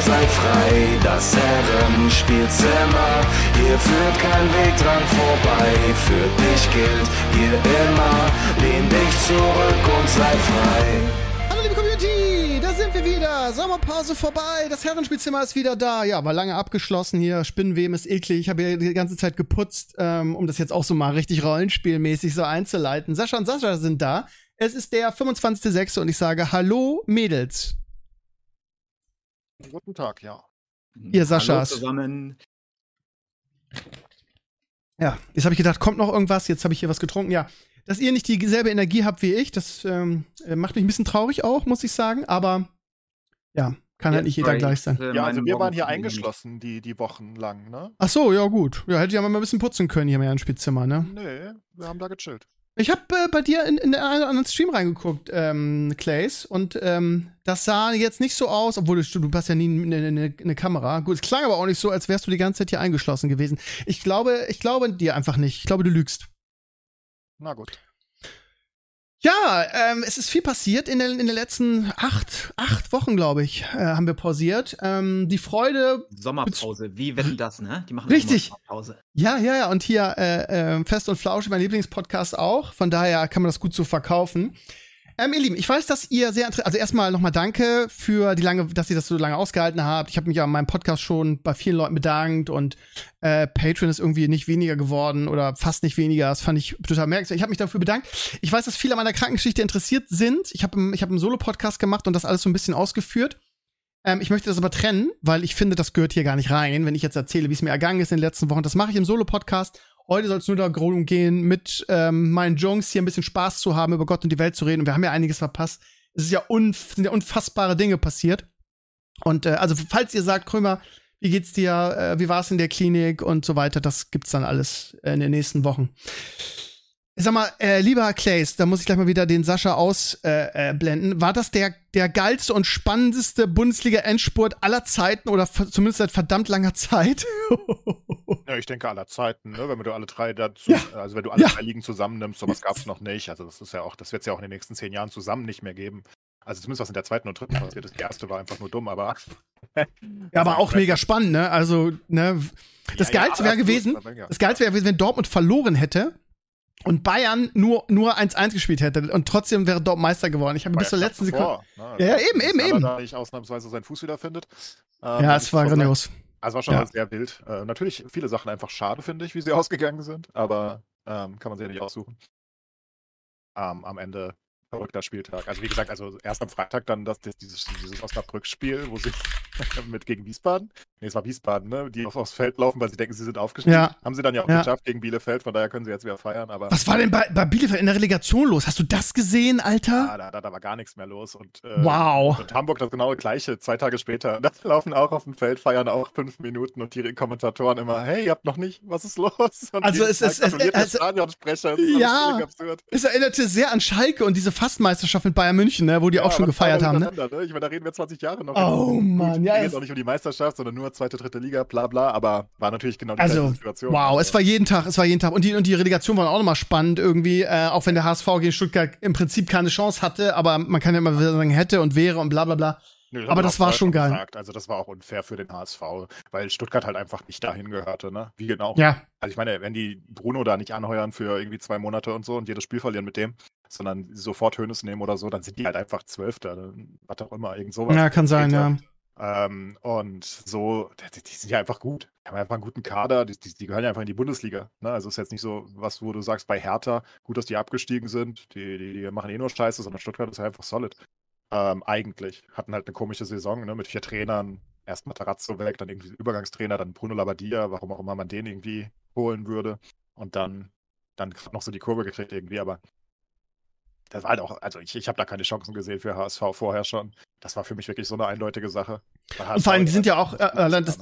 sei frei. Das Herrenspielzimmer, hier führt kein Weg dran vorbei. Für dich gilt hier immer, lehn dich zurück und sei frei. Hallo liebe Community, da sind wir wieder. Sommerpause vorbei, das Herrenspielzimmer ist wieder da. Ja, war lange abgeschlossen hier. Spinnenweben ist eklig. Ich habe hier die ganze Zeit geputzt, ähm, um das jetzt auch so mal richtig rollenspielmäßig so einzuleiten. Sascha und Sascha sind da. Es ist der 25.06. und ich sage Hallo Mädels. Guten Tag, ja. Ihr Saschas. Hallo zusammen. Ja, jetzt habe ich gedacht, kommt noch irgendwas. Jetzt habe ich hier was getrunken. Ja, dass ihr nicht dieselbe Energie habt wie ich, das ähm, äh, macht mich ein bisschen traurig auch, muss ich sagen. Aber ja, kann halt nicht jeder gleich sein. Ja, also wir waren hier eingeschlossen, die, die Wochen lang, ne? Ach so, ja gut. Ja, hätte ja mal ein bisschen putzen können hier im Herrenspielzimmer, ne? Nee, wir haben da gechillt. Ich habe äh, bei dir in, in den anderen Stream reingeguckt, ähm, Clays, und ähm, das sah jetzt nicht so aus, obwohl du, du hast ja nie eine, eine, eine Kamera. Gut, es klang aber auch nicht so, als wärst du die ganze Zeit hier eingeschlossen gewesen. Ich glaube, ich glaube dir einfach nicht. Ich glaube, du lügst. Na gut. Ja, ähm, es ist viel passiert in, den in den letzten acht, acht Wochen, glaube ich, äh, haben wir pausiert. Ähm, die Freude, Sommerpause, wie wetten das, ne? Die machen Richtig. Sommerpause. ja, ja, ja, und hier äh, äh, Fest und Flausch, mein Lieblingspodcast auch. Von daher kann man das gut so verkaufen. Ähm, ihr Lieben, ich weiß, dass ihr sehr, also erstmal nochmal danke für die lange, dass ihr das so lange ausgehalten habt. Ich habe mich ja in meinem Podcast schon bei vielen Leuten bedankt und äh, Patreon ist irgendwie nicht weniger geworden oder fast nicht weniger. Das fand ich total merkwürdig. Ich habe mich dafür bedankt. Ich weiß, dass viele an meiner Krankengeschichte interessiert sind. Ich habe ich hab einen Solo-Podcast gemacht und das alles so ein bisschen ausgeführt. Ähm, ich möchte das aber trennen, weil ich finde, das gehört hier gar nicht rein, wenn ich jetzt erzähle, wie es mir ergangen ist in den letzten Wochen. Das mache ich im Solo-Podcast. Heute soll es nur darum gehen, mit ähm, meinen Jungs hier ein bisschen Spaß zu haben, über Gott und die Welt zu reden. Und wir haben ja einiges verpasst. Es ist ja unf sind ja unfassbare Dinge passiert. Und äh, also, falls ihr sagt, Krömer, wie geht's dir, äh, wie war es in der Klinik und so weiter, das gibt's dann alles äh, in den nächsten Wochen. Ich sag mal, äh, lieber Clays, da muss ich gleich mal wieder den Sascha ausblenden. Äh, äh. War das der, der geilste und spannendste Bundesliga-Endspurt aller Zeiten oder zumindest seit verdammt langer Zeit? Ja, ich denke aller Zeiten, ne? Wenn du alle drei dazu, Ja. also wenn du alle Ja. drei Ligen zusammennimmst, sowas gab es noch nicht. Also das ist ja auch, das wird es ja auch in den nächsten zehn Jahren zusammen nicht mehr geben. Also zumindest was in der zweiten und dritten passiert ist. Die erste war einfach nur dumm, aber. ja, aber auch mega spannend, ne? Also, ne? Das Ja, Geilste wäre gewesen, das Geilste wäre gewesen, wenn Dortmund verloren hätte und Bayern nur, nur 1-1 gespielt hätte und trotzdem wäre Dortmund Meister geworden. Ich habe bis zur letzten Sekunde. davor, ne? Ja, eben, eben, eben. Da nicht ausnahmsweise seinen Fuß wiederfindet. Ähm, Ja, es war ich grandios. Also war schon Ja. sehr wild. Äh, natürlich viele Sachen einfach schade, finde ich, wie sie ausgegangen sind, aber ähm, kann man sich ja nicht aussuchen. Ähm, am Ende verrückter Spieltag. Also wie gesagt, also erst am Freitag dann das, das, dieses, dieses Osnabrück-Spiel, wo sie mit gegen Wiesbaden, nee, es war Wiesbaden, ne, die auf, aufs Feld laufen, weil sie denken, sie sind aufgestiegen. Ja. Haben sie dann ja auch Ja. geschafft gegen Bielefeld, von daher können sie jetzt wieder feiern, aber Was war denn bei, bei Bielefeld in der Relegation los? Hast du das gesehen, Alter? ah, da, da, da war gar nichts mehr los. Und, äh, Wow. Und Hamburg das genaue gleiche, zwei Tage später. Da laufen auch auf dem Feld, feiern auch fünf Minuten und die Kommentatoren immer, hey, ihr habt noch nicht, was ist los? Und Also es ist- es- der also- Stadionsprecher, das ist Ja. Es erinnerte sehr an Schalke und diese Fastmeisterschaft mit Bayern München, ne, wo die auch schon gefeiert haben. Ne? Ne? Ich meine, da reden wir 20 Jahre noch. Oh, Mann, ja, Ging es- auch nicht um die Meisterschaft, sondern nur zweite, dritte Liga, bla bla, aber war natürlich genau die Also, gleiche Situation. wow, Also, es war jeden Tag, es war jeden Tag. Und die, und die Relegation war auch nochmal spannend irgendwie, äh, auch wenn der HSV gegen Stuttgart im Prinzip keine Chance hatte, aber man kann ja immer wieder sagen, hätte und wäre und bla bla bla. Nö, aber das war schon geil. Gesagt. Also das war auch unfair für den HSV, weil Stuttgart halt einfach nicht dahin gehörte, ne? Wie genau. Ja, Also ich meine, wenn die Bruno da nicht anheuern für irgendwie zwei Monate und so und jedes Spiel verlieren mit dem, sondern sofort Hönes nehmen oder so, dann sind die halt einfach Zwölfter, dann was auch immer, irgend sowas. ja, kann sein, ja. Ähm, und so, die, die sind ja einfach gut. Die haben einfach einen guten Kader, die, die, die gehören ja einfach in die Bundesliga. Ne? Also ist jetzt nicht so, was wo du sagst, bei Hertha, gut, dass die abgestiegen sind, die, machen eh nur Scheiße, sondern Stuttgart ist ja einfach solid. Ähm, eigentlich. Hatten halt eine komische Saison, ne? Mit vier Trainern. Erst Matarazzo weg, dann irgendwie Übergangstrainer, dann Bruno Labbadia, warum auch immer man den irgendwie holen würde. Und dann, dann noch so die Kurve gekriegt irgendwie, aber das war halt auch, also ich, ich habe da keine Chancen gesehen für HSV vorher schon. Das war für mich wirklich so eine eindeutige Sache. Und vor allem, die sind ja auch, äh, äh das,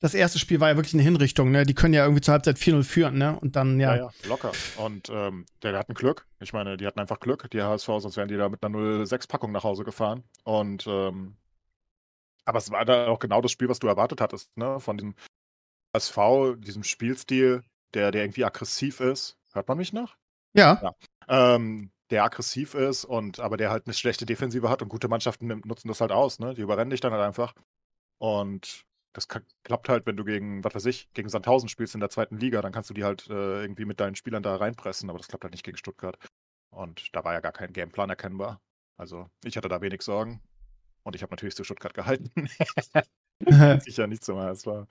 das erste Spiel war ja wirklich eine Hinrichtung, ne? Die können ja irgendwie zur Halbzeit 4-0 führen, ne? Und dann, ja. Ja, ja, locker. Und ähm, der hatten Glück. Ich meine, die hatten einfach Glück, die HSV, sonst wären die da mit einer 0-6-Packung nach Hause gefahren. Und ähm, aber es war da auch genau das Spiel, was du erwartet hattest, ne? Von diesem HSV, diesem Spielstil, der, der irgendwie aggressiv ist. Hört man mich noch? Ja. ja. Ähm, der aggressiv ist und aber der halt eine schlechte Defensive hat und gute Mannschaften nutzen das halt aus, ne? Die überrennen dich dann halt einfach. Und das klappt halt, wenn du gegen, was weiß ich, gegen Sandhausen spielst in der zweiten Liga, dann kannst du die halt äh, irgendwie mit deinen Spielern da reinpressen, aber das klappt halt nicht gegen Stuttgart. Und da war ja gar kein Gameplan erkennbar. Also ich hatte da wenig Sorgen. Und ich habe natürlich zu Stuttgart gehalten. Sicher nicht so, es war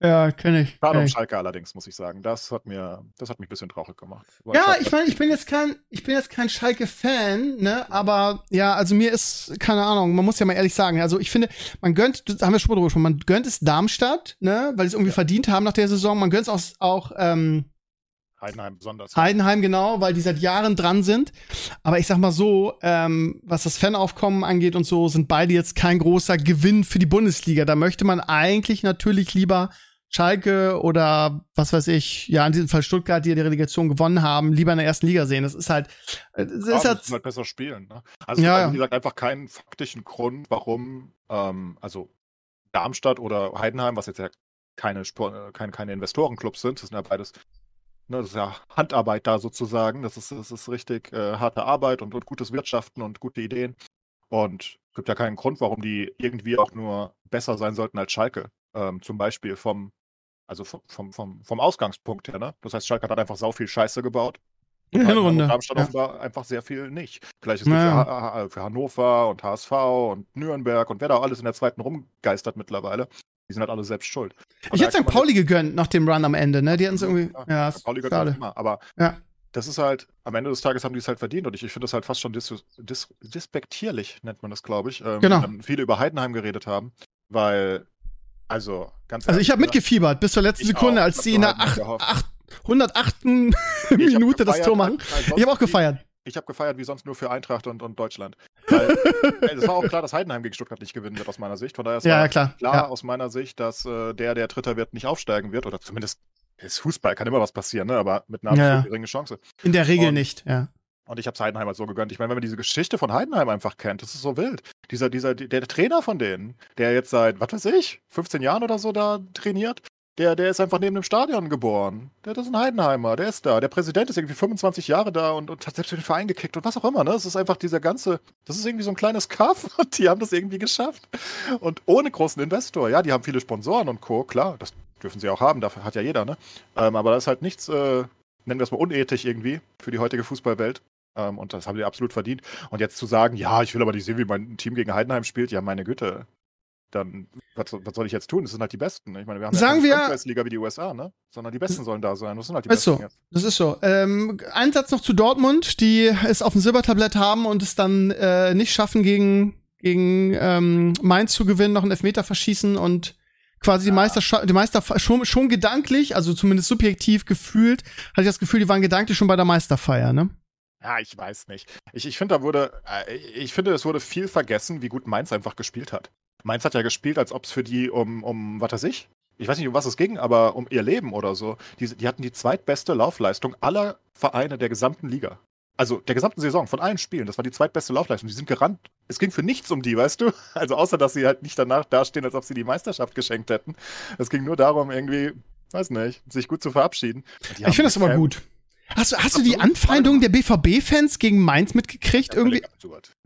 ja, kenne ich. Schade um Schalke allerdings, muss ich sagen. Das hat mir, das hat mich ein bisschen traurig gemacht. Ja, ich meine, ich bin jetzt kein, ich bin jetzt kein Schalke-Fan, ne, aber ja, also mir ist, keine Ahnung, man muss ja mal ehrlich sagen, also ich finde, man gönnt, haben wir schon mal drüber gesprochen, man gönnt es Darmstadt, ne, weil sie es irgendwie ja. verdient haben nach der Saison, man gönnt es auch, auch ähm, Heidenheim besonders. Heidenheim, genau, weil die seit Jahren dran sind. Aber ich sag mal so, ähm, was das Fanaufkommen angeht und so, sind beide jetzt kein großer Gewinn für die Bundesliga. Da möchte man eigentlich natürlich lieber Schalke oder was weiß ich, ja, in diesem Fall Stuttgart, die ja die Relegation gewonnen haben, lieber in der ersten Liga sehen. Das ist halt, äh, das ja, ist halt, halt besser spielen. Ne? Also ja, ja. wie gesagt einfach keinen faktischen Grund, warum, ähm, also Darmstadt oder Heidenheim, was jetzt ja keine, äh, keine, keine Investorenclubs sind, das sind ja beides Ne, das ist ja Handarbeit da sozusagen. Das ist, das ist richtig äh, harte Arbeit und, und gutes Wirtschaften und gute Ideen. Und es gibt ja keinen Grund, warum die irgendwie auch nur besser sein sollten als Schalke. Ähm, zum Beispiel vom, also vom, vom, vom, Ausgangspunkt her. Ne? Das heißt, Schalke hat einfach sau viel Scheiße gebaut. In Hinrunde. Darmstadt ja. offenbar einfach sehr viel nicht. Gleiches naja. für, für, Hannover und HSV und Nürnberg und wer da alles in der zweiten rumgeistert mittlerweile. Die sind halt alle selbst schuld. Und ich hätte St. Pauli gegönnt nach dem Run am Ende, ne? Die hatten es irgendwie. Ja, ja Pauli gönnt immer. Aber ja. das ist halt, am Ende des Tages haben die es halt verdient und ich, ich finde das halt fast schon dis, dis, dispektierlich, nennt man das, glaube ich. Ähm, genau. viele über Heidenheim geredet haben, weil, also, ganz Also, ich habe mitgefiebert bis zur letzten Sekunde, auch. als sie in der 108. Minute das Tor machen. Ich habe auch gefeiert ich habe gefeiert wie sonst nur für Eintracht und, und Deutschland. Weil, es war auch klar, dass Heidenheim gegen Stuttgart nicht gewinnen wird, aus meiner Sicht. Von daher ist ja, klar, klar ja. aus meiner Sicht, dass äh, der, der Dritter wird, nicht aufsteigen wird. Oder zumindest ist Fußball, kann immer was passieren, ne? aber mit einer ja. geringen Chance. In der Regel und, nicht, ja. Und ich habe es Heidenheim halt so gegönnt. Ich meine, wenn man diese Geschichte von Heidenheim einfach kennt, das ist so wild. Dieser, dieser, der Trainer von denen, der jetzt seit, was weiß ich, 15 Jahren oder so da trainiert, der, der ist einfach neben dem Stadion geboren. Der, das ist ein Heidenheimer, der ist da. Der Präsident ist irgendwie 25 Jahre da und, und hat selbst den Verein gekickt und was auch immer. Ne? Es ist einfach dieser ganze, das ist irgendwie so ein kleines Kaff und die haben das irgendwie geschafft. Und ohne großen Investor. Ja, die haben viele Sponsoren und Co. Klar, das dürfen sie auch haben, dafür hat ja jeder. Ne? Ähm, aber das ist halt nichts, äh, nennen wir es mal unethisch irgendwie für die heutige Fußballwelt. Ähm, und das haben die absolut verdient. Und jetzt zu sagen, ja, ich will aber nicht sehen, wie mein Team gegen Heidenheim spielt, ja, meine Güte dann, was, was, soll ich jetzt tun? Das sind halt die Besten. Ich meine, wir haben Sagen ja keine Liga wie die USA, ne? Sondern die Besten sollen da sein. Das sind halt die ist Besten. So. Jetzt. Das ist so. Ähm, ein Satz noch zu Dortmund, die es auf dem Silbertablett haben und es dann äh, nicht schaffen, gegen, gegen ähm, Mainz zu gewinnen, noch einen Elfmeter verschießen und quasi ja. die Meister, die Meister schon, schon gedanklich, also zumindest subjektiv gefühlt, hatte ich das Gefühl, die waren gedanklich schon bei der Meisterfeier, ne? Ja, ich weiß nicht. Ich, ich finde, da wurde, äh, ich finde, es wurde viel vergessen, wie gut Mainz einfach gespielt hat. Mainz hat ja gespielt, als ob es für die um, um, was weiß ich, ich weiß nicht, um was es ging, aber um ihr Leben oder so. Die, die hatten die zweitbeste Laufleistung aller Vereine der gesamten Liga. Also der gesamten Saison, von allen Spielen. Das war die zweitbeste Laufleistung. Die sind gerannt. Es ging für nichts um die, weißt du? Also außer, dass sie halt nicht danach dastehen, als ob sie die Meisterschaft geschenkt hätten. Es ging nur darum, irgendwie, weiß nicht, sich gut zu verabschieden. Ich finde das immer gut. Hast du, hast du die Anfeindung der BVB-Fans gegen Mainz mitgekriegt? Ja, irgendwie?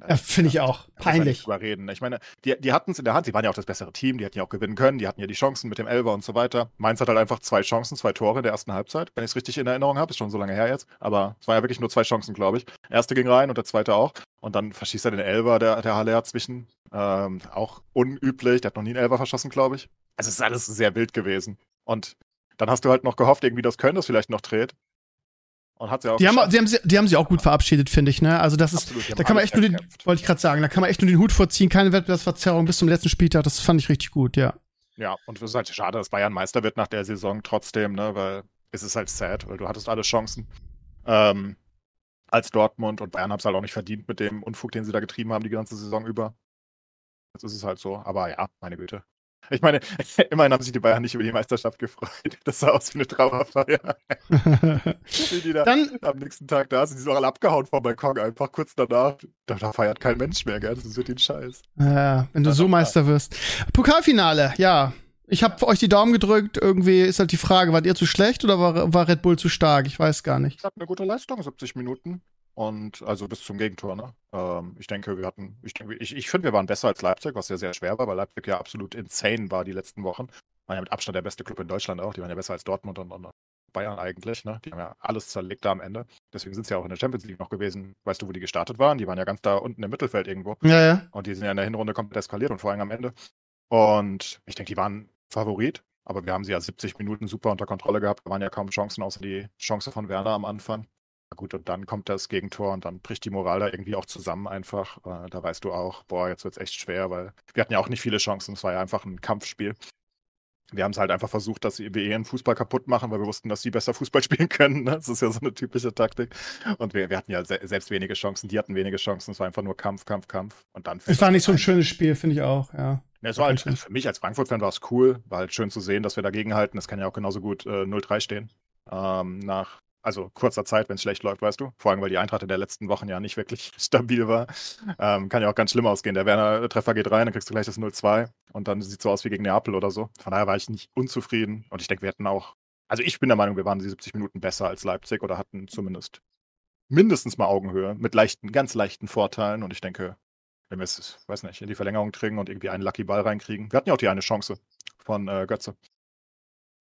Ja, finde ich auch. Peinlich. Drüber reden. Ich meine, die, die hatten es in der Hand. Sie waren ja auch das bessere Team. Die hätten ja auch gewinnen können. Die hatten ja die Chancen mit dem Elber und so weiter. Mainz hat halt einfach zwei Chancen, zwei Tore in der ersten Halbzeit, wenn ich es richtig in Erinnerung habe. Ist schon so lange her jetzt. Aber es war ja wirklich nur zwei Chancen, glaube ich. Erste ging rein und der zweite auch. Und dann verschießt er den Elber, der, der Haller zwischen. Ähm, auch unüblich. Der hat noch nie einen Elber verschossen, glaube ich. Also es ist alles sehr wild gewesen. Und dann hast du halt noch gehofft, irgendwie, dass Köln das vielleicht noch dreht. Und hat sie auch die, haben, die, haben sie, die haben sie auch gut verabschiedet, finde ich. Ne? Also das ist, da kann man echt nur den, wollte ich gerade sagen, da kann man echt nur den Hut vorziehen, keine Wettbewerbsverzerrung bis zum letzten Spieltag. Das fand ich richtig gut, ja. Ja, und es ist halt schade, dass Bayern Meister wird nach der Saison trotzdem, ne, weil es ist halt sad, weil du hattest alle Chancen. Ähm, als Dortmund und Bayern haben es halt auch nicht verdient mit dem Unfug, den sie da getrieben haben die ganze Saison über. Jetzt ist es halt so. Aber ja, meine Güte. Ich meine, immerhin haben sich die Bayern nicht über die Meisterschaft gefreut. Das sah aus wie eine Trauerfeier. Die da Dann, am nächsten Tag da sind, die sind auch alle abgehauen vom Balkon, einfach kurz danach. Da, feiert kein Mensch mehr, gell? Das ist wirklich ein Scheiß. ja, wenn du so Meister wirst. Pokalfinale, ja. Ich habe euch die Daumen gedrückt. Irgendwie ist halt die Frage, wart ihr zu schlecht oder war, war Red Bull zu stark? Ich weiß gar nicht. Ich hatte eine gute Leistung, 70 Minuten. Und also bis zum Gegentor, ne? Ähm, ich denke, wir hatten, ich denke, ich, ich finde, wir waren besser als Leipzig, was ja sehr schwer war, weil Leipzig ja absolut insane war die letzten Wochen. War ja mit Abstand der beste Club in Deutschland auch. Die waren ja besser als Dortmund und, und Bayern eigentlich, ne? Die haben ja alles zerlegt da am Ende. Deswegen sind sie ja auch in der Champions League noch gewesen. Weißt du, wo die gestartet waren? Die waren ja ganz da unten im Mittelfeld irgendwo. Ja, ja. Und die sind ja in der Hinrunde komplett eskaliert und vor allem am Ende. Und ich denke, die waren Favorit, aber wir haben sie ja 70 Minuten super unter Kontrolle gehabt. Da waren ja kaum Chancen, außer die Chance von Werner am Anfang. Na gut, und dann kommt das Gegentor und dann bricht die Moral da irgendwie auch zusammen einfach. Äh, da weißt du auch, boah, jetzt wird's echt schwer, weil wir hatten ja auch nicht viele Chancen. Es war ja einfach ein Kampfspiel. Wir haben es halt einfach versucht, dass sie ihren Fußball kaputt machen, weil wir wussten, dass sie besser Fußball spielen können. Ne? Das ist ja so eine typische Taktik. Und wir, wir hatten ja se selbst wenige Chancen, die hatten wenige Chancen. Es war einfach nur Kampf, Kampf, Kampf. Und dann Es war nicht so ein schönes Spiel, finde ich auch, ja. Ja, es war halt, für mich als Frankfurt-Fan war es cool, war halt schön zu sehen, dass wir dagegen halten. Das kann ja auch genauso gut äh, 0-3 stehen. Ähm, nach, also kurzer Zeit, wenn es schlecht läuft, weißt du. Vor allem, weil die Eintracht in der letzten Wochen ja nicht wirklich stabil war. Ähm, kann ja auch ganz schlimm ausgehen. Der Werner-Treffer geht rein, dann kriegst du gleich das 0-2 und dann sieht so aus wie gegen Neapel oder so. Von daher war ich nicht unzufrieden und ich denke, wir hätten auch, also ich bin der Meinung, wir waren die 70 Minuten besser als Leipzig oder hatten zumindest mindestens mal Augenhöhe mit leichten, ganz leichten Vorteilen und ich denke, wenn wir es, weiß nicht, in die Verlängerung kriegen und irgendwie einen Lucky Ball reinkriegen. Wir hatten ja auch die eine Chance von äh, Götze.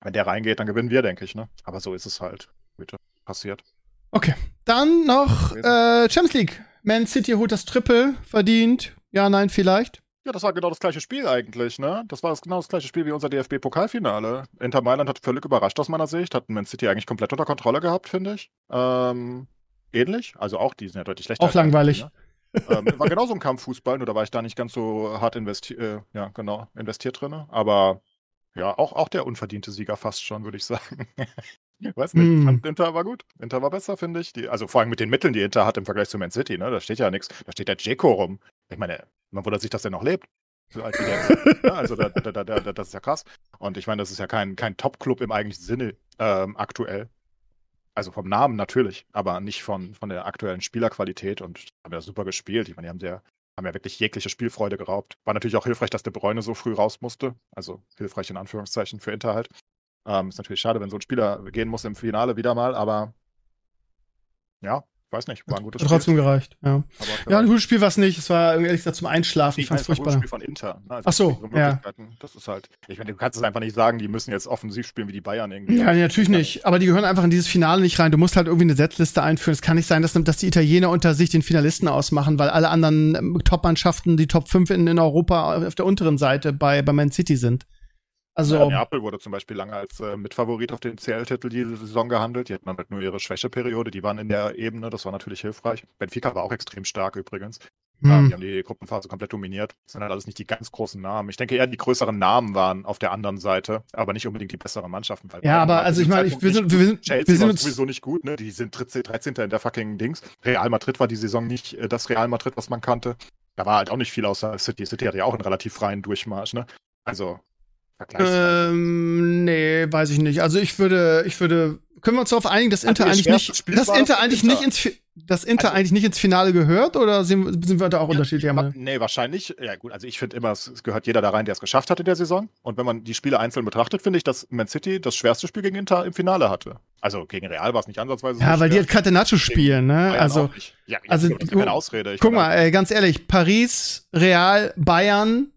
Wenn der reingeht, dann gewinnen wir, denke ich, ne? Aber so ist es halt. Bitte. Passiert. Okay. Dann noch äh, Champions League. Man City holt das Triple, verdient. Ja, nein, vielleicht. Ja, das war genau das gleiche Spiel eigentlich, ne? Das war das, genau das gleiche Spiel wie unser DFB-Pokalfinale. Inter Mailand hat völlig überrascht aus meiner Sicht, hat Man City eigentlich komplett unter Kontrolle gehabt, finde ich. Ähm, ähnlich, also auch, die sind ja deutlich schlechter. Auch langweilig. Ne? ähm, war genauso ein Kampffußball, nur da war ich da nicht ganz so hart investi äh, ja, genau, investiert drin. Aber ja, auch, auch der unverdiente Sieger fast schon, würde ich sagen. Weiß nicht, Hm. ich fand Inter war gut. Inter war besser, finde ich. Die, also vor allem mit den Mitteln, die Inter hat im Vergleich zu Man City, ne? Da steht ja nichts. Da steht der Jeko rum. Ich meine, man wundert sich, dass der noch lebt. So alt wie der ist. Ja, also da, da, da, da, das ist ja krass. Und ich meine, das ist ja kein, kein Top-Club im eigentlichen Sinne ähm, aktuell. Also vom Namen natürlich, aber nicht von, von der aktuellen Spielerqualität und haben ja super gespielt. Ich meine, die haben sehr, haben ja wirklich jegliche Spielfreude geraubt. War natürlich auch hilfreich, dass De Bruyne so früh raus musste. Also hilfreich in Anführungszeichen für Inter halt. Ähm, ist natürlich schade, wenn so ein Spieler gehen muss im Finale wieder mal, aber ja, weiß nicht, war ein gutes Hat trotzdem Spiel. gereicht, ja. Ja, ein gutes Spiel war es nicht. Es war ehrlich gesagt zum Einschlafen. Ich fand's es war ein furchtbar. Spiel von Inter. Ne? Ach so, ja. Das ist halt, ich meine, du kannst es einfach nicht sagen, die müssen jetzt offensiv spielen wie die Bayern irgendwie. Ja, natürlich nicht. Aber die gehören einfach in dieses Finale nicht rein. Du musst halt irgendwie eine Setliste einführen. Es kann nicht sein, dass, dass die Italiener unter sich den Finalisten ausmachen, weil alle anderen ähm, Top-Mannschaften, die Top 5 in, in Europa auf der unteren Seite bei, bei Man City sind. Also, Ja, Neapel wurde zum Beispiel lange als äh, Mitfavorit auf den CL-Titel diese Saison gehandelt. Die hatten dann halt nur ihre Schwächeperiode, die waren in der Ebene, das war natürlich hilfreich. Benfica war auch extrem stark übrigens. Ähm, hm. die haben die Gruppenphase komplett dominiert. Das sind halt alles nicht die ganz großen Namen. Ich denke eher, die größeren Namen waren auf der anderen Seite, aber nicht unbedingt die besseren Mannschaften. ja, aber zu also ich meine, ich, wir, sind, wir, sind, Chelsea wir sind uns. sowieso nicht gut, ne? Die sind 13. 13. in der fucking Dings. Real Madrid war die Saison nicht äh, das Real Madrid, was man kannte. Da war halt auch nicht viel außer City. City hatte ja auch einen relativ freien Durchmarsch, ne? Also. Ähm, nee, weiß ich nicht. Also ich würde, ich würde, können wir uns darauf einigen, dass Inter eigentlich nicht, dass Inter eigentlich Inter? nicht ins, dass Inter Also- eigentlich nicht ins Finale gehört oder sind, sind wir da auch Ja, unterschiedlicher Meinung? Nee, wahrscheinlich. Ja, gut, also ich finde immer, es, es gehört jeder da rein, der es geschafft hat in der Saison. Und wenn man die Spiele einzeln betrachtet, finde ich, dass Man City das schwerste Spiel gegen Inter im Finale hatte. Also gegen Real war es nicht ansatzweise Ja, so weil die schwer. halt Catenaccio spielen, ne? Bayern Also, ja, ja, also das ist ja keine Ausrede. Ich guck mal, ey, ganz ehrlich, Paris, Real, Bayern,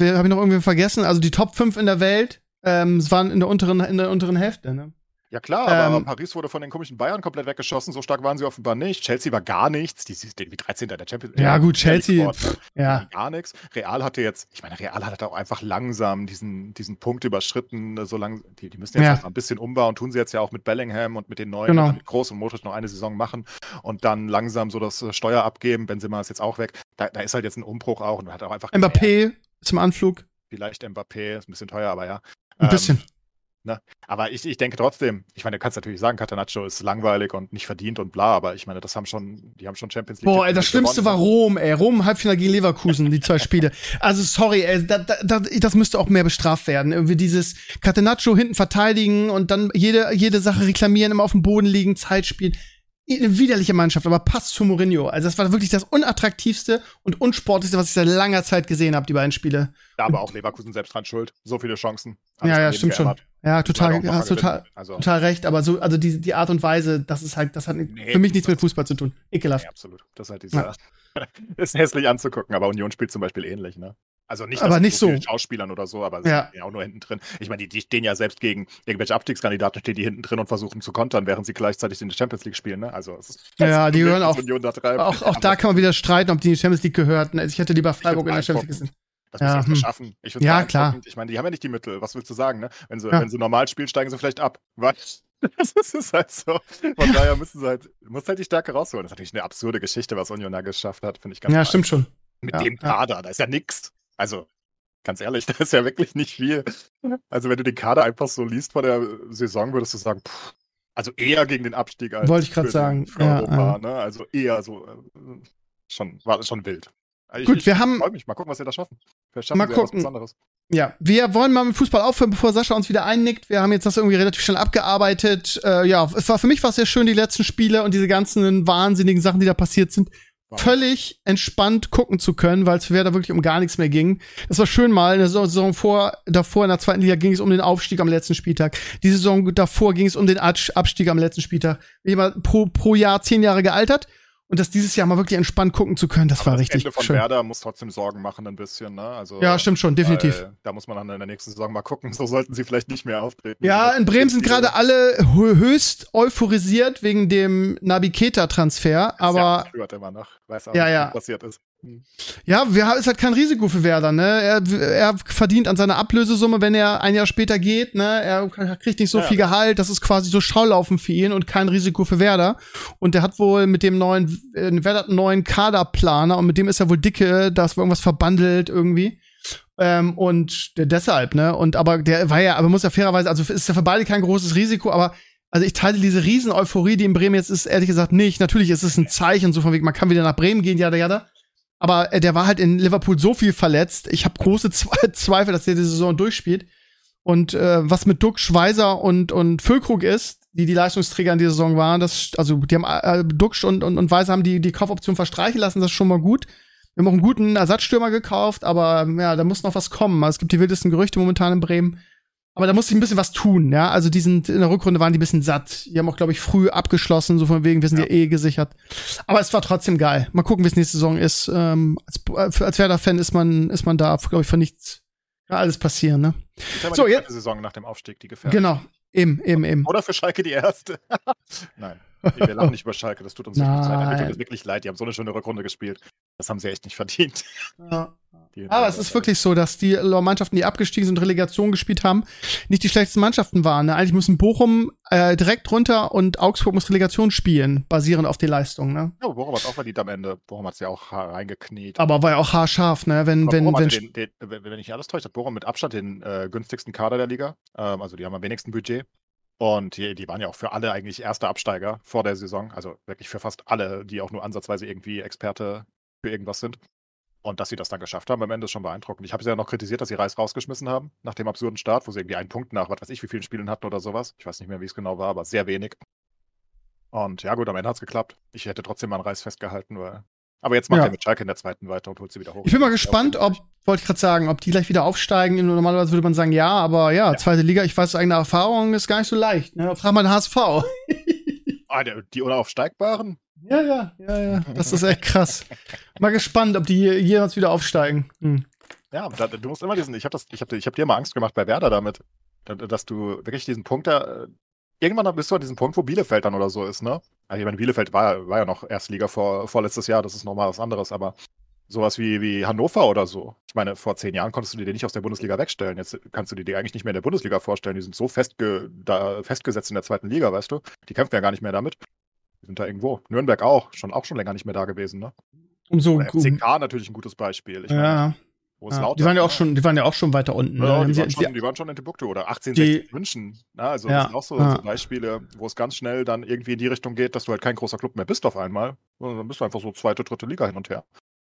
habe ich noch irgendwie vergessen? Also die Top 5 in der Welt, ähm, es waren in der unteren, in der unteren Hälfte, ne? Ja klar, aber Ähm, Paris wurde von den komischen Bayern komplett weggeschossen. So stark waren sie offenbar nicht. Chelsea war gar nichts. Die sind wie 13. der Champions Ja, gut, League Chelsea, geworden, ne? Ja. Gar nichts. Real hatte jetzt, ich meine, Real hat auch einfach langsam diesen, diesen Punkt überschritten. äh, So lang, die, die müssen jetzt Ja. ein bisschen umbauen, tun sie jetzt ja auch mit Bellingham und mit den neuen, Genau. mit Groß und Modric noch eine Saison machen und dann langsam so das äh, Steuer abgeben. Benzema ist jetzt auch weg. Da, da ist halt jetzt ein Umbruch auch und hat auch einfach Mbappé zum Anflug, vielleicht Mbappé, ist ein bisschen teuer, aber ja. ein Ähm, bisschen. Ne? Aber ich, ich denke trotzdem, ich meine, du kannst natürlich sagen, Catanaccio ist langweilig und nicht verdient und bla, aber ich meine, das haben schon, die haben schon Champions League. Boah, ey, das Schlimmste war Rom, ey. Rom, Halbfinale gegen Leverkusen, die zwei Spiele. Also, sorry, ey, da, da, da, das müsste auch mehr bestraft werden. Irgendwie dieses Catenaccio hinten verteidigen und dann jede, jede Sache reklamieren, immer auf dem Boden liegen, Zeit spielen eine widerliche Mannschaft, aber passt zu Mourinho. Also das war wirklich das unattraktivste und unsportlichste, was ich seit langer Zeit gesehen habe, die beiden Spiele. Da aber auch Leverkusen selbst dran schuld. So viele Chancen. Ja, ja, stimmt schon. Ja, total, hast total, also. total recht. Aber so, also die, die Art und Weise, das ist halt, das hat nee, für mich nichts mit Fußball zu tun. Ekelhaft. Nee, absolut. Das ist halt dieser, ja. ist hässlich anzugucken, aber Union spielt zum Beispiel ähnlich, ne? Also nicht, aber nicht so, so. Schauspielern oder so, aber ja. auch nur hinten drin. Ich meine, die, die stehen ja selbst gegen irgendwelche Abstiegskandidaten, stehen die hinten drin und versuchen zu kontern, während sie gleichzeitig in der Champions League spielen. Ne? Also es ist ja, die gehören auch. Da auch, auch da kann man wieder streiten, ob die in die Champions League gehörten. Also ich hätte lieber Freiburg in der Champions League gesehen. Das ja, müssen wir hm. schaffen. Ich ja, klar. Ich meine, die haben ja nicht die Mittel. Was willst du sagen? Ne? Wenn, sie, ja. wenn sie normal spielen, steigen sie vielleicht ab. Was? Das ist halt so. Von daher müssen sie halt, muss halt die Stärke rausholen. Das ist natürlich eine absurde Geschichte, was Union da geschafft hat, finde ich ganz Ja, stimmt schon. Mit ja, dem Kader, da ist ja nix. Also, Ganz ehrlich, da ist ja wirklich nicht viel. Also, wenn du den Kader einfach so liest vor der Saison, würdest du sagen, pff, also eher gegen den Abstieg als Wollte ich gerade sagen. Für ja, Europa, ja. Ne? Also eher so, äh, schon, war schon wild. Also Gut, ich, wir haben. Mich. Mal gucken, was wir da schaffen. Vielleicht schaffen mal gucken. was Besonderes. Ja, wir wollen mal mit Fußball aufhören, bevor Sascha uns wieder einnickt. Wir haben jetzt das irgendwie relativ schnell abgearbeitet. Äh, ja, es war für mich war sehr schön, die letzten Spiele und diese ganzen wahnsinnigen Sachen, die da passiert sind, völlig entspannt gucken zu können, weil es für Werder wirklich um gar nichts mehr ging. Das war schön mal. In der Saison vor, davor in der zweiten Liga ging es um den Aufstieg am letzten Spieltag. Die Saison davor ging es um den Abstieg am letzten Spieltag. Jemand pro, pro Jahr zehn Jahre gealtert. Und das dieses Jahr mal wirklich entspannt gucken zu können, das Aber war das richtig Ende von schön. Werder muss trotzdem Sorgen machen ein bisschen, ne? Also, ja, stimmt schon, definitiv. Da muss man dann in der nächsten Saison mal gucken. So sollten sie vielleicht nicht mehr auftreten. Ja, in Bremen sind gerade alle höchst euphorisiert wegen dem Nabi Transfer, aber ja, immer noch. Weiß auch ja, nicht, ja. was passiert ist. Ja, wir, ist halt kein Risiko für Werder, ne? Er, er verdient an seiner Ablösesumme, wenn er ein Jahr später geht, ne? Er kriegt nicht so ja, viel Gehalt, das ist quasi so Schaulaufen für ihn und kein Risiko für Werder. Und der hat wohl mit dem neuen, äh, Werder hat einen neuen Kaderplaner und mit dem ist er wohl dicke, da ist irgendwas verbandelt irgendwie. Ähm, und deshalb, ne? Und aber der war ja, aber muss ja fairerweise, also ist ja für beide kein großes Risiko, aber also ich teile diese riesen Euphorie, die in Bremen jetzt ist, ehrlich gesagt nicht. Natürlich ist es ein Zeichen, so von wegen, man kann wieder nach Bremen gehen, ja, ja, aber äh, der war halt in Liverpool so viel verletzt. Ich habe große Zweifel, dass der die Saison durchspielt. Und äh, was mit Duck, Schweizer und, und Füllkrug ist, die die Leistungsträger in dieser Saison waren, das, also die haben äh, Duxch und, und, und Weiser haben die, die Kaufoption verstreichen lassen, das ist schon mal gut. Wir haben auch einen guten Ersatzstürmer gekauft, aber ja, da muss noch was kommen. Also, es gibt die wildesten Gerüchte momentan in Bremen. Aber da muss sich ein bisschen was tun, ja. Also die sind, in der Rückrunde waren die ein bisschen satt. Die haben auch, glaube ich, früh abgeschlossen, so von wegen, wir sind ja. ja eh gesichert. Aber es war trotzdem geil. Mal gucken, wie es nächste Saison ist. Ähm, als, als Werder-Fan ist man, ist man da, glaube ich, für nichts, kann alles passieren, ne? So, jetzt. Saison nach dem Aufstieg, die gefährlich. Genau. Eben, eben, eben. Oder für Schalke die erste. Nein. Wir lachen nicht über Schalke, das tut uns wirklich leid. Mir tut wirklich leid, die haben so eine schöne Rückrunde gespielt. Das haben sie echt nicht verdient. Ja. Aber es ist wirklich so, dass die Mannschaften, die abgestiegen sind und Relegation gespielt haben, nicht die schlechtesten Mannschaften waren. Ne? Eigentlich müssen Bochum äh, direkt runter und Augsburg muss Relegation spielen, basierend auf die Leistung. Ne? Ja, Bochum hat auch verdient am Ende. Bochum hat es ja auch reingekniet. Aber war ja auch haarscharf, ne? Wenn, wenn, wenn, den, den, wenn ich alles täusche, hat Bochum mit Abstand den äh, günstigsten Kader der Liga. Ähm, also die haben am wenigsten Budget. Und die, die, waren ja auch für alle eigentlich erste Absteiger vor der Saison. Also wirklich für fast alle, die auch nur ansatzweise irgendwie Experte für irgendwas sind. Und dass sie das dann geschafft haben, am Ende ist schon beeindruckend. Ich habe sie ja noch kritisiert, dass sie Reis rausgeschmissen haben, nach dem absurden Start, wo sie irgendwie einen Punkt nach, was weiß ich, wie vielen Spielen hatten oder sowas. Ich weiß nicht mehr, wie es genau war, aber sehr wenig. Und ja, gut, am Ende hat es geklappt. Ich hätte trotzdem an Reis festgehalten, weil. Aber jetzt macht ja. er mit Schalke in der zweiten weiter und holt sie wieder hoch. Ich bin mal gespannt, ob, wollte ich gerade sagen, ob die gleich wieder aufsteigen. Normalerweise würde man sagen, ja, aber ja, ja. zweite Liga, ich weiß, eigene Erfahrung ist gar nicht so leicht. Ne? Frag mal den HSV. ah, die unaufsteigbaren? Ja, ja, ja, ja. Das ist echt krass. Mal gespannt, ob die jemals wieder aufsteigen. Hm. Ja, du musst immer diesen, ich habe habe ich hab dir mal Angst gemacht bei Werder damit, dass du wirklich diesen Punkt da, irgendwann bist du an diesem Punkt, wo Bielefeld dann oder so ist, ne? Also ich meine, Bielefeld war, war ja noch Erstliga vor, vorletztes Jahr, das ist nochmal was anderes, aber sowas wie, wie Hannover oder so. Ich meine, vor zehn Jahren konntest du dir nicht aus der Bundesliga wegstellen. Jetzt kannst du dir die eigentlich nicht mehr in der Bundesliga vorstellen. Die sind so festge da, festgesetzt in der zweiten Liga, weißt du? Die kämpfen ja gar nicht mehr damit. Sind da irgendwo. Nürnberg auch. Schon, auch schon länger nicht mehr da gewesen, ne? Umso Oder FCK natürlich ein gutes Beispiel. Ich ja. es Ja, die waren ja auch schon, die waren ja auch schon weiter unten. ne? Ja, Haben die, waren schon, die waren schon in Timbuktu oder Die- 1860 München. Na, also Ja, das sind auch so, ja. so Beispiele, wo es ganz schnell dann irgendwie in die Richtung geht, dass du halt kein großer Club mehr bist auf einmal. sondern Dann bist du einfach so zweite, dritte Liga hin und her.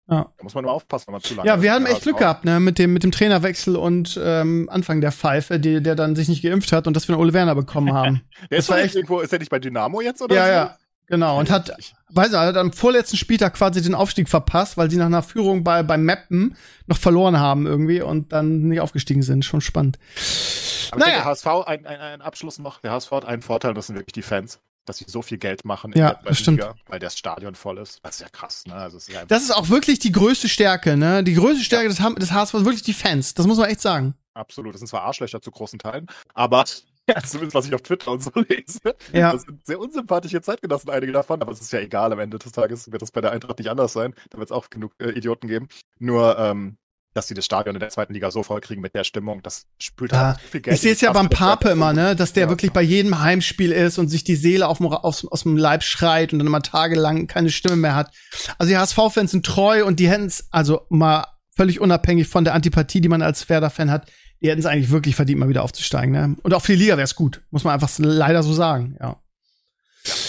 Ja. Da muss man nur aufpassen, wenn man zu lange Ja, wir haben echt Glück gehabt, ne, mit dem, mit dem Trainerwechsel und ähm, Anfang der Pfeife, die, der dann sich nicht geimpft hat und dass wir einen Ole Werner bekommen haben. Der Das ist war echt- irgendwo, ist er nicht bei Dynamo jetzt oder ja, so? ja, genau. Und hat, weiß nicht, hat am vorletzten Spieltag quasi den Aufstieg verpasst, weil sie nach einer Führung bei, beim Mappen noch verloren haben irgendwie und dann nicht aufgestiegen sind. Schon spannend. Aber Naja. denke, HSV, ein, ein, ein Abschluss noch, der HSV hat einen Vorteil, das sind wirklich die Fans, dass sie so viel Geld machen Ja, der zweiten das stimmt. Liga, weil das Stadion voll ist. Das ist ja krass, ne? Also ist ja Das ist auch wirklich die größte Stärke, ne? Die größte Stärke des, Ham- des HSV sind wirklich die Fans. Das muss man echt sagen. absolut. Das sind zwar Arschlöcher zu großen Teilen, aber ja, zumindest was ich auf Twitter und so lese. Ja. Das sind sehr unsympathische Zeitgenossen, einige davon, aber es ist ja egal, am Ende des Tages wird das bei der Eintracht nicht anders sein. Da wird es auch genug äh, Idioten geben. Nur, ähm, dass sie das Stadion in der zweiten Liga so voll kriegen mit der Stimmung, das spült Ja, halt viel Geld. Ich sehe es ja beim Pape immer, ne, dass der Ja, wirklich bei jedem Heimspiel ist und sich die Seele auf aus, aus dem Leib schreit und dann immer tagelang keine Stimme mehr hat. Also die HSV-Fans sind treu und die hätten es, also mal völlig unabhängig von der Antipathie, die man als Werder-Fan hat, die hätten es eigentlich wirklich verdient, mal wieder aufzusteigen. Ne? Und auch für die Liga wäre es gut, muss man einfach leider so sagen. Ja.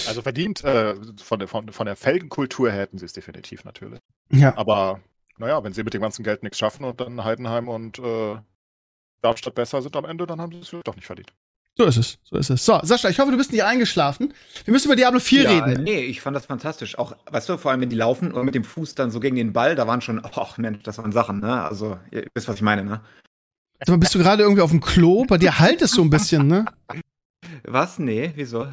Also verdient äh, von, der, von, von der Felgenkultur her hätten sie es definitiv natürlich. ja. Aber naja, wenn sie mit dem ganzen Geld nichts schaffen und dann Heidenheim und äh, Darmstadt besser sind am Ende, dann haben sie es doch nicht verdient. So ist es, so ist es. So, Sascha, ich hoffe, du bist nicht eingeschlafen. Wir müssen über Diablo 4 ja, reden. Nee, ich fand das fantastisch. Auch, weißt du, vor allem, wenn die laufen und mit dem Fuß dann so gegen den Ball, da waren schon, ach Mensch, das waren Sachen, ne? Also, ihr wisst, was ich meine, ne? Sag mal, bist du gerade irgendwie auf dem Klo? Bei dir halt es so ein bisschen, ne? Was? Nee, wieso?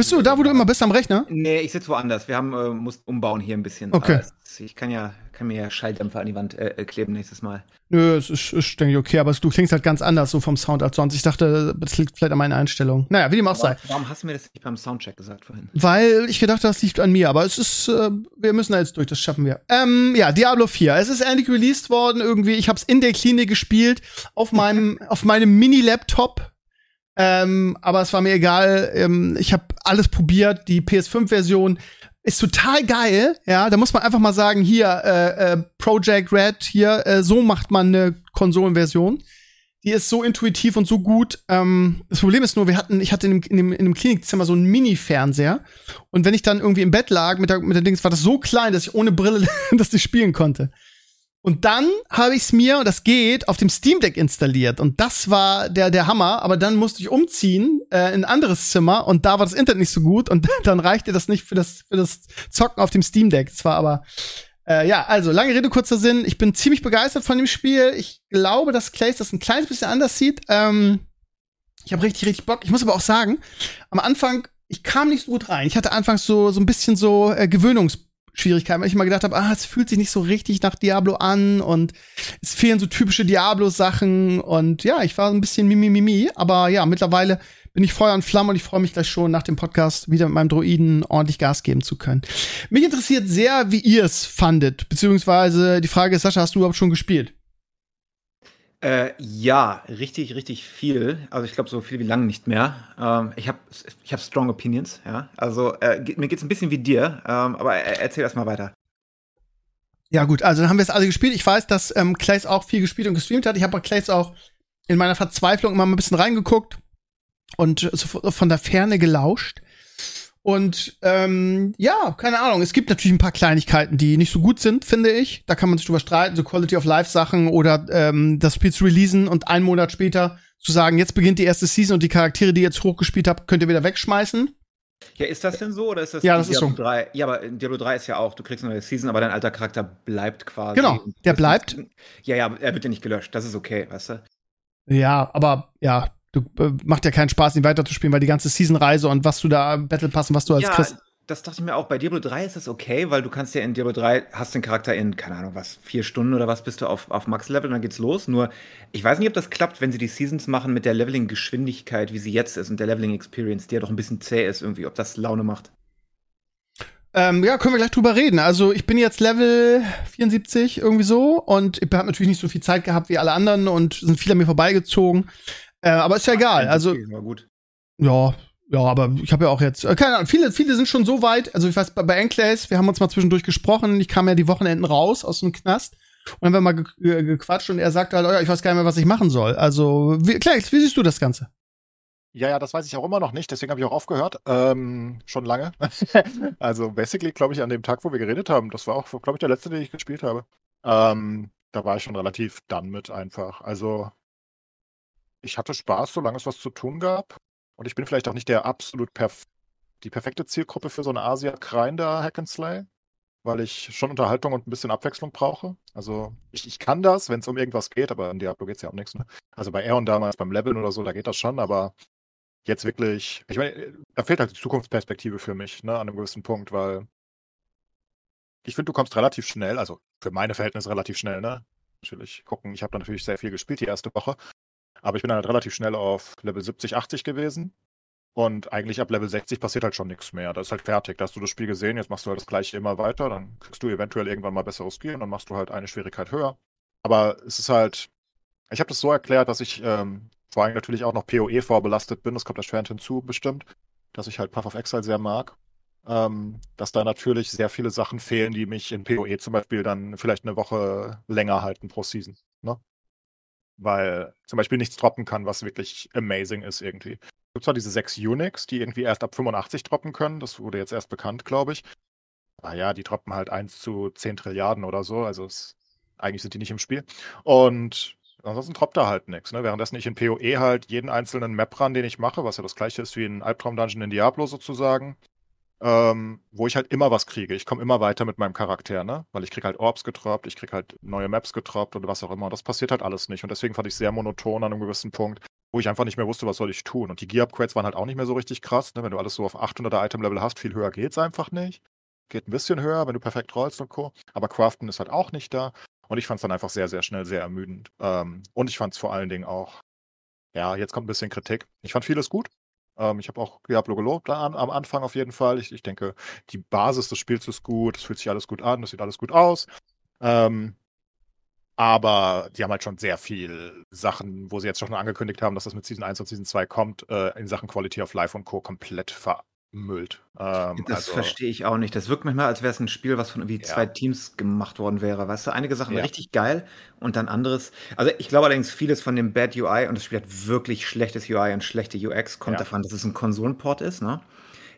Bist du da, wo du immer bist am Rechner? Nee, ich sitze woanders. Wir haben, äh, muss umbauen hier ein bisschen. Okay. Es- ich kann ja, kann mir ja Schalldämpfer an die Wand äh, äh, kleben nächstes Mal. Nö, es ist, ist denke ich, okay, aber du klingst halt ganz anders so vom Sound als sonst. Ich dachte, das liegt vielleicht an meinen Einstellungen. Naja, wie dem auch sei. Warum, warum hast du mir das nicht beim Soundcheck gesagt vorhin? Weil ich gedacht habe, das liegt an mir, aber es ist, äh, wir müssen da jetzt durch, das schaffen wir. Ähm, ja, Diablo 4. Es ist endlich released worden irgendwie. Ich habe es in der Klinik gespielt, auf meinem, auf meinem Mini-Laptop. Ähm, aber es war mir egal. Ähm, ich habe alles probiert. Die PS5-Version ist total geil. Ja, da muss man einfach mal sagen, hier, äh, äh, Project Red, hier, äh, so macht man eine Konsolenversion. Die ist so intuitiv und so gut. Ähm, das Problem ist nur, wir hatten, ich hatte in dem, in dem, in dem Klinikzimmer so einen Mini-Fernseher. Und wenn ich dann irgendwie im Bett lag mit der, mit der Dings, war das so klein, dass ich ohne Brille das nicht spielen konnte. Und dann habe ich es mir, und das geht, auf dem Steam Deck installiert. Und das war der, der Hammer. Aber dann musste ich umziehen äh, in ein anderes Zimmer und da war das Internet nicht so gut. Und dann reichte das nicht für das, für das Zocken auf dem Steam Deck. Das war aber äh, ja, also lange Rede, kurzer Sinn. Ich bin ziemlich begeistert von dem Spiel. Ich glaube, dass Clays das ein kleines bisschen anders sieht. Ähm, ich habe richtig, richtig Bock. Ich muss aber auch sagen, am Anfang, ich kam nicht so gut rein. Ich hatte anfangs so, so ein bisschen so äh, Gewöhnungsschwierigkeiten, weil ich immer gedacht habe, ah, es fühlt sich nicht so richtig nach Diablo an und es fehlen so typische Diablo-Sachen und ja, ich war ein bisschen mimimi, aber ja, mittlerweile bin ich Feuer und Flamme und ich freue mich gleich schon nach dem Podcast wieder mit meinem Droiden ordentlich Gas geben zu können. Mich interessiert sehr, wie ihr es fandet, beziehungsweise die Frage ist, Sascha, hast du überhaupt schon gespielt? Äh, ja, richtig, richtig viel. Also ich glaube, so viel wie lange nicht mehr. Ähm, ich habe ich hab strong opinions, ja. Also äh, mir geht's ein bisschen wie dir, ähm, aber er, erzähl erst mal weiter. Ja, gut, also dann haben wir es alle gespielt. Ich weiß, dass ähm, Clays auch viel gespielt und gestreamt hat. Ich habe bei Clays auch in meiner Verzweiflung immer mal ein bisschen reingeguckt und so von der Ferne gelauscht. Und ähm, ja, keine Ahnung. Es gibt natürlich ein paar Kleinigkeiten, die nicht so gut sind, finde ich. Da kann man sich drüber streiten, so Quality of Life Sachen oder ähm, das Spiel zu releasen und einen Monat später zu sagen, jetzt beginnt die erste Season und die Charaktere, die ihr jetzt hochgespielt habt, könnt ihr wieder wegschmeißen. Ja, ist das denn so oder ist das Ja, das ist Diablo so. 3? Ja, aber in Diablo 3 ist ja auch, du kriegst eine neue Season, aber dein alter Charakter bleibt quasi. Genau, der bleibt. Ja, ja, er wird ja nicht gelöscht. Das ist okay, weißt du? Ja, aber ja, du äh, macht ja keinen Spaß, ihn weiterzuspielen, weil die ganze Season-Reise und was du da Battle Pass und was du als ja, kriegst. das dachte ich mir auch. Bei Diablo 3 ist das okay, weil du kannst ja in Diablo 3, hast den Charakter in, keine Ahnung was, vier Stunden oder was bist du auf, auf Max-Level und dann geht's los. Nur, ich weiß nicht, ob das klappt, wenn sie die Seasons machen mit der Leveling-Geschwindigkeit, wie sie jetzt ist und der Leveling-Experience, die ja doch ein bisschen zäh ist irgendwie, ob das Laune macht. Ähm, ja, können wir gleich drüber reden. Also ich bin jetzt Level 74 irgendwie so und ich habe natürlich nicht so viel Zeit gehabt wie alle anderen und sind viele an mir vorbeigezogen. Äh, aber ist ja egal. Also ja, ja, aber ich habe ja auch jetzt äh, keine Ahnung. Viele, viele sind schon so weit. Also ich weiß bei, bei Enclaves, wir haben uns mal zwischendurch gesprochen. Ich kam ja die Wochenenden raus aus dem Knast Und dann haben wir mal ge ge gequatscht und er sagt halt, oh ja, ich weiß gar nicht mehr, was ich machen soll. Also, wie, Clarence, wie siehst du das Ganze? Ja, ja, das weiß ich auch immer noch nicht, deswegen habe ich auch aufgehört. Ähm, schon lange. also, basically, glaube ich, an dem Tag, wo wir geredet haben, das war auch, glaube ich, der letzte, den ich gespielt habe. Ähm, da war ich schon relativ done mit einfach. Also, ich hatte Spaß, solange es was zu tun gab. Und ich bin vielleicht auch nicht der absolut perf die perfekte Zielgruppe für so eine Asia-Grinder Hack and Slay, weil ich schon Unterhaltung und ein bisschen Abwechslung brauche. Also ich, ich kann das, wenn es um irgendwas geht, aber in Diablo geht es ja um nichts. Ne? Also bei Aeon damals, beim Leveln oder so, da geht das schon, aber jetzt wirklich, ich meine, da fehlt halt die Zukunftsperspektive für mich, ne, an einem gewissen Punkt, weil ich finde, du kommst relativ schnell, also für meine Verhältnisse relativ schnell, ne? Natürlich gucken, ich habe da natürlich sehr viel gespielt die erste Woche, aber ich bin dann halt relativ schnell auf Level 70, 80 gewesen. Und eigentlich ab Level 60 passiert halt schon nichts mehr. Das ist halt fertig. Da hast du das Spiel gesehen, jetzt machst du halt das gleiche immer weiter. Dann kriegst du eventuell irgendwann mal besseres Gear und dann machst du halt eine Schwierigkeit höher. Aber es ist halt. Ich habe das so erklärt, dass ich ähm, vor allem natürlich auch noch PoE vorbelastet bin. Das kommt erschwerend hinzu, bestimmt. Dass ich halt Path of Exile sehr mag. Ähm, dass da natürlich sehr viele Sachen fehlen, die mich in PoE zum Beispiel dann vielleicht eine Woche länger halten pro Season. Ne? Weil zum Beispiel nichts droppen kann, was wirklich amazing ist irgendwie. Es gibt zwar diese sechs Unix, die irgendwie erst ab 85 droppen können, das wurde jetzt erst bekannt, glaube ich. Aber ja, die droppen halt 1 zu 10 Trilliarden oder so, also es, eigentlich sind die nicht im Spiel. Und ansonsten droppt da halt nichts. Ne? Währenddessen ich in PoE halt jeden einzelnen Map-Run, den ich mache, was ja das gleiche ist wie ein Albtraum-Dungeon in Diablo sozusagen, ähm, wo ich halt immer was kriege. Ich komme immer weiter mit meinem Charakter, ne? Weil ich kriege halt Orbs getroppt, ich kriege halt neue Maps getroppt und was auch immer. Das passiert halt alles nicht. Und deswegen fand ich sehr monoton an einem gewissen Punkt, wo ich einfach nicht mehr wusste, was soll ich tun. Und die Gear-Upgrades waren halt auch nicht mehr so richtig krass, ne? Wenn du alles so auf 800er Item-Level hast, viel höher geht's einfach nicht. Geht ein bisschen höher, wenn du perfekt rollst und Co. Aber Craften ist halt auch nicht da. Und ich fand es dann einfach sehr, sehr schnell sehr ermüdend. Ähm, und ich fand es vor allen Dingen auch, ja, jetzt kommt ein bisschen Kritik. Ich fand vieles gut. Ähm, ich habe auch Diablo gelobt an, am Anfang auf jeden Fall. Ich, ich, denke, die Basis des Spiels ist gut, es fühlt sich alles gut an, es sieht alles gut aus. Ähm, aber die haben halt schon sehr viel Sachen, wo sie jetzt schon angekündigt haben, dass das mit Season 1 und Season 2 kommt, äh, in Sachen Quality of Life und Co. komplett ver Mült. Ähm, das also, verstehe ich auch nicht. Das wirkt manchmal, als wäre es ein Spiel, was von irgendwie ja. zwei Teams gemacht worden wäre. Weißt du, einige Sachen ja. richtig geil und dann anderes. Also ich glaube allerdings, vieles von dem Bad UI und das Spiel hat wirklich schlechtes UI und schlechte UX, kommt ja. davon, dass es ein Konsolenport ist, ne?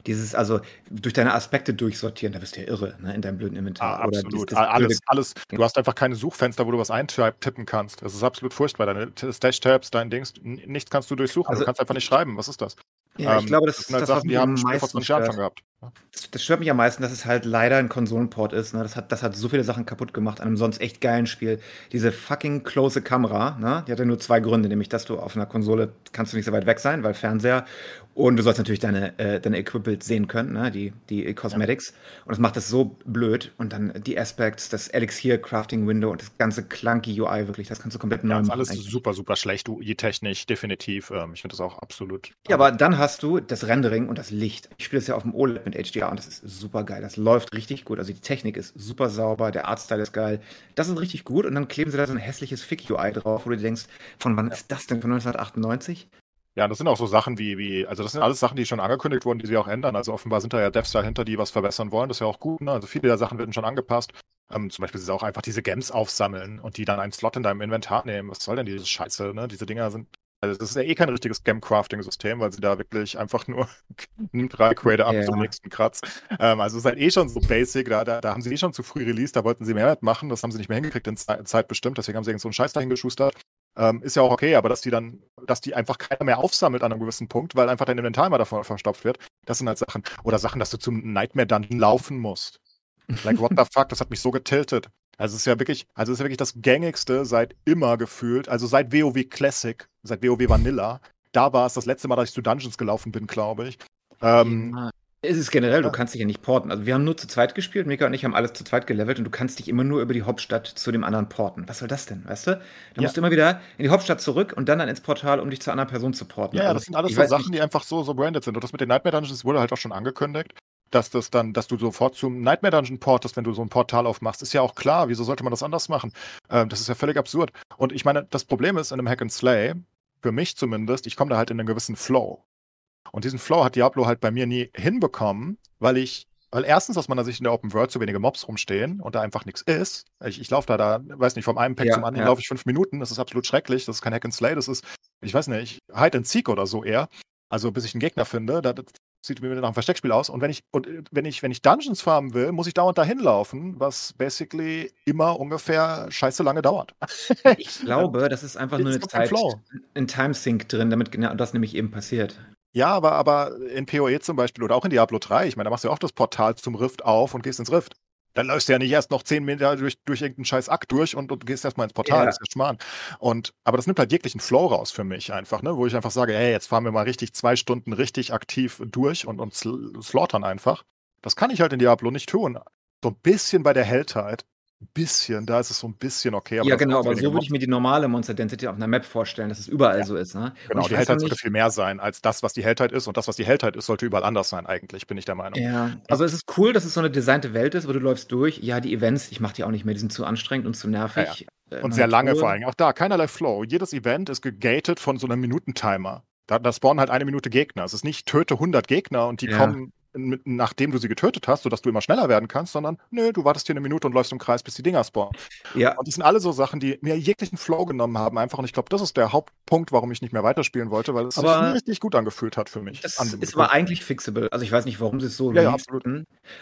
Dieses, also durch deine Aspekte durchsortieren, da wirst du ja irre, ne, in deinem blöden Inventar. Ah, absolut. Dieses, alles, alles. Du hast einfach keine Suchfenster, wo du was eintippen kannst. Das ist absolut furchtbar. Deine Stash-Tabs, dein Dings, nichts kannst du durchsuchen. Also, du kannst einfach nicht schreiben. Was ist das? Ja, ich ähm, glaube, das, das sind halt das, Sachen, die haben 20 Jahren schon gehabt. Das, das, stört mich am meisten, dass es halt leider ein Konsolenport ist. Ne? Das, hat, das hat so viele Sachen kaputt gemacht an einem sonst echt geilen Spiel. Diese fucking close Kamera, ne? die hat ja nur zwei Gründe, nämlich dass du auf einer Konsole kannst du nicht so weit weg sein, weil Fernseher und du sollst natürlich deine, äh, deine Equipment sehen können, ne? die, die Cosmetics. Ja. Und das macht das so blöd. Und dann die Aspects, das Elixir Crafting Window und das ganze clunky UI wirklich, das kannst du komplett neu ja, machen. alles eigentlich. super, super schlecht, UI-technisch, definitiv. Ähm, ich finde das auch absolut. Ja, aber dann hast du das Rendering und das Licht. Ich spiele das ja auf dem OLED mit HDR und das ist super geil. Das läuft richtig gut. Also die Technik ist super sauber, der Artstyle ist geil. Das ist richtig gut. Und dann kleben sie da so ein hässliches Fick-UI drauf, wo du denkst, von wann ist das denn? Von 1998? Ja, das sind auch so Sachen wie, wie, also das sind alles Sachen, die schon angekündigt wurden, die sie auch ändern. Also offenbar sind da ja Devs dahinter, die was verbessern wollen. Das ist ja auch gut. Ne? Also viele der Sachen werden schon angepasst. Ähm, zum Beispiel sie auch einfach diese Gems aufsammeln und die dann einen Slot in deinem Inventar nehmen. Was soll denn diese Scheiße? Ne? Diese Dinger sind, also das ist ja eh kein richtiges Gem-Crafting-System, weil sie da wirklich einfach nur drei Creator ab ja. zum nächsten Kratz. Ähm, also es ist halt eh schon so basic. Da, da, da haben sie eh schon zu früh released, da wollten sie mehr machen. Das haben sie nicht mehr hingekriegt in Zeit bestimmt. Deswegen haben sie irgend so einen Scheiß dahin geschustert. Ähm, ist ja auch okay, aber dass die dann, dass die einfach keiner mehr aufsammelt an einem gewissen Punkt, weil einfach dein Inventar immer davon verstopft wird, das sind halt Sachen. Oder Sachen, dass du zum Nightmare Dungeon laufen musst. Like, what the fuck, das hat mich so getiltet. Also es ist ja wirklich, also es ist ja wirklich das gängigste seit immer gefühlt, also seit WoW Classic, seit WoW Vanilla. Da war es das letzte Mal, dass ich zu Dungeons gelaufen bin, glaube ich. Ähm, es ist generell, du kannst dich ja nicht porten. Also wir haben nur zu zweit gespielt, Mika und ich haben alles zu zweit gelevelt und du kannst dich immer nur über die Hauptstadt zu dem anderen porten. Was soll das denn, weißt du? Da ja. musst du immer wieder in die Hauptstadt zurück und dann dann ins Portal, um dich zu einer anderen Person zu porten. Ja, also, das sind alles so Sachen, nicht. die einfach so, so branded sind. Und das mit den Nightmare Dungeons wurde halt auch schon angekündigt, dass das dann, dass du sofort zum Nightmare Dungeon portest, wenn du so ein Portal aufmachst. Ist ja auch klar, wieso sollte man das anders machen? Ähm, das ist ja völlig absurd. Und ich meine, das Problem ist in einem Hack and Slay, für mich zumindest, ich komme da halt in einen gewissen Flow. Und diesen Flow hat Diablo halt bei mir nie hinbekommen, weil ich Weil erstens aus meiner Sicht in der Open World zu wenige Mobs rumstehen und da einfach nichts ist. Ich, ich laufe da, da, weiß nicht, vom einen Pack Ja, zum anderen ja. laufe ich fünf Minuten. Das ist absolut schrecklich. Das ist kein Hack and Slay. Das ist, ich weiß nicht, Hide and Seek oder so eher. Also bis ich einen Gegner finde, da, sieht mir nach einem Versteckspiel aus. Und wenn ich, und äh, wenn ich, wenn ich Dungeons farmen will, muss ich dauernd dahin laufen, was basically immer ungefähr scheiße lange dauert. Ich glaube, das ist einfach nur eine Zeit, ein Timesync drin, damit genau das nämlich eben passiert. Ja, aber, aber in PoE zum Beispiel oder auch in Diablo 3, ich meine, da machst du ja auch das Portal zum Rift auf und gehst ins Rift. Dann läufst du ja nicht erst noch 10 Meter durch, durch irgendeinen scheiß Akt durch und, und gehst erstmal ins Portal. Ja. Das ist ja Schmarrn. Und, aber das nimmt halt jeglichen Flow raus für mich einfach, ne? Wo ich einfach sage, ey, jetzt fahren wir mal richtig zwei Stunden richtig aktiv durch und, und sl slaughtern einfach. Das kann ich halt in Diablo nicht tun. So ein bisschen bei der Helltide. Bisschen, da ist es so ein bisschen okay. ja, genau, aber so würde ich mir die normale Monster Density auf einer Map vorstellen, dass es überall Ja. so ist. Ne? Genau, die auch sollte viel mehr sein als das, was die Helltide ist. Und das, was die Helltide ist, sollte überall anders sein, eigentlich, bin ich der Meinung. Ja, also es ist cool, dass es so eine designte Welt ist, aber du läufst durch. Ja, die Events, ich mache die auch nicht mehr, die sind zu anstrengend und zu nervig. Äh, Und sehr lange vor allem. Auch da, keinerlei Flow. Jedes Event ist gegated von so einem Minutentimer. Da, da spawnen halt eine Minute Gegner. Es ist nicht töte 100 Gegner und die Ja. kommen, mit, nachdem du sie getötet hast, sodass du immer schneller werden kannst, sondern nö, du wartest hier eine Minute und läufst im Kreis, bis die Dinger spawnen. Ja, Und das sind alle so Sachen, die mir jeglichen Flow genommen haben einfach. Und ich glaube, das ist der Hauptpunkt, warum ich nicht mehr weiterspielen wollte, weil es sich richtig gut angefühlt hat für mich. Das ist aber eigentlich fixable. Also ich weiß nicht, warum sie es so Ja, ja, absolut.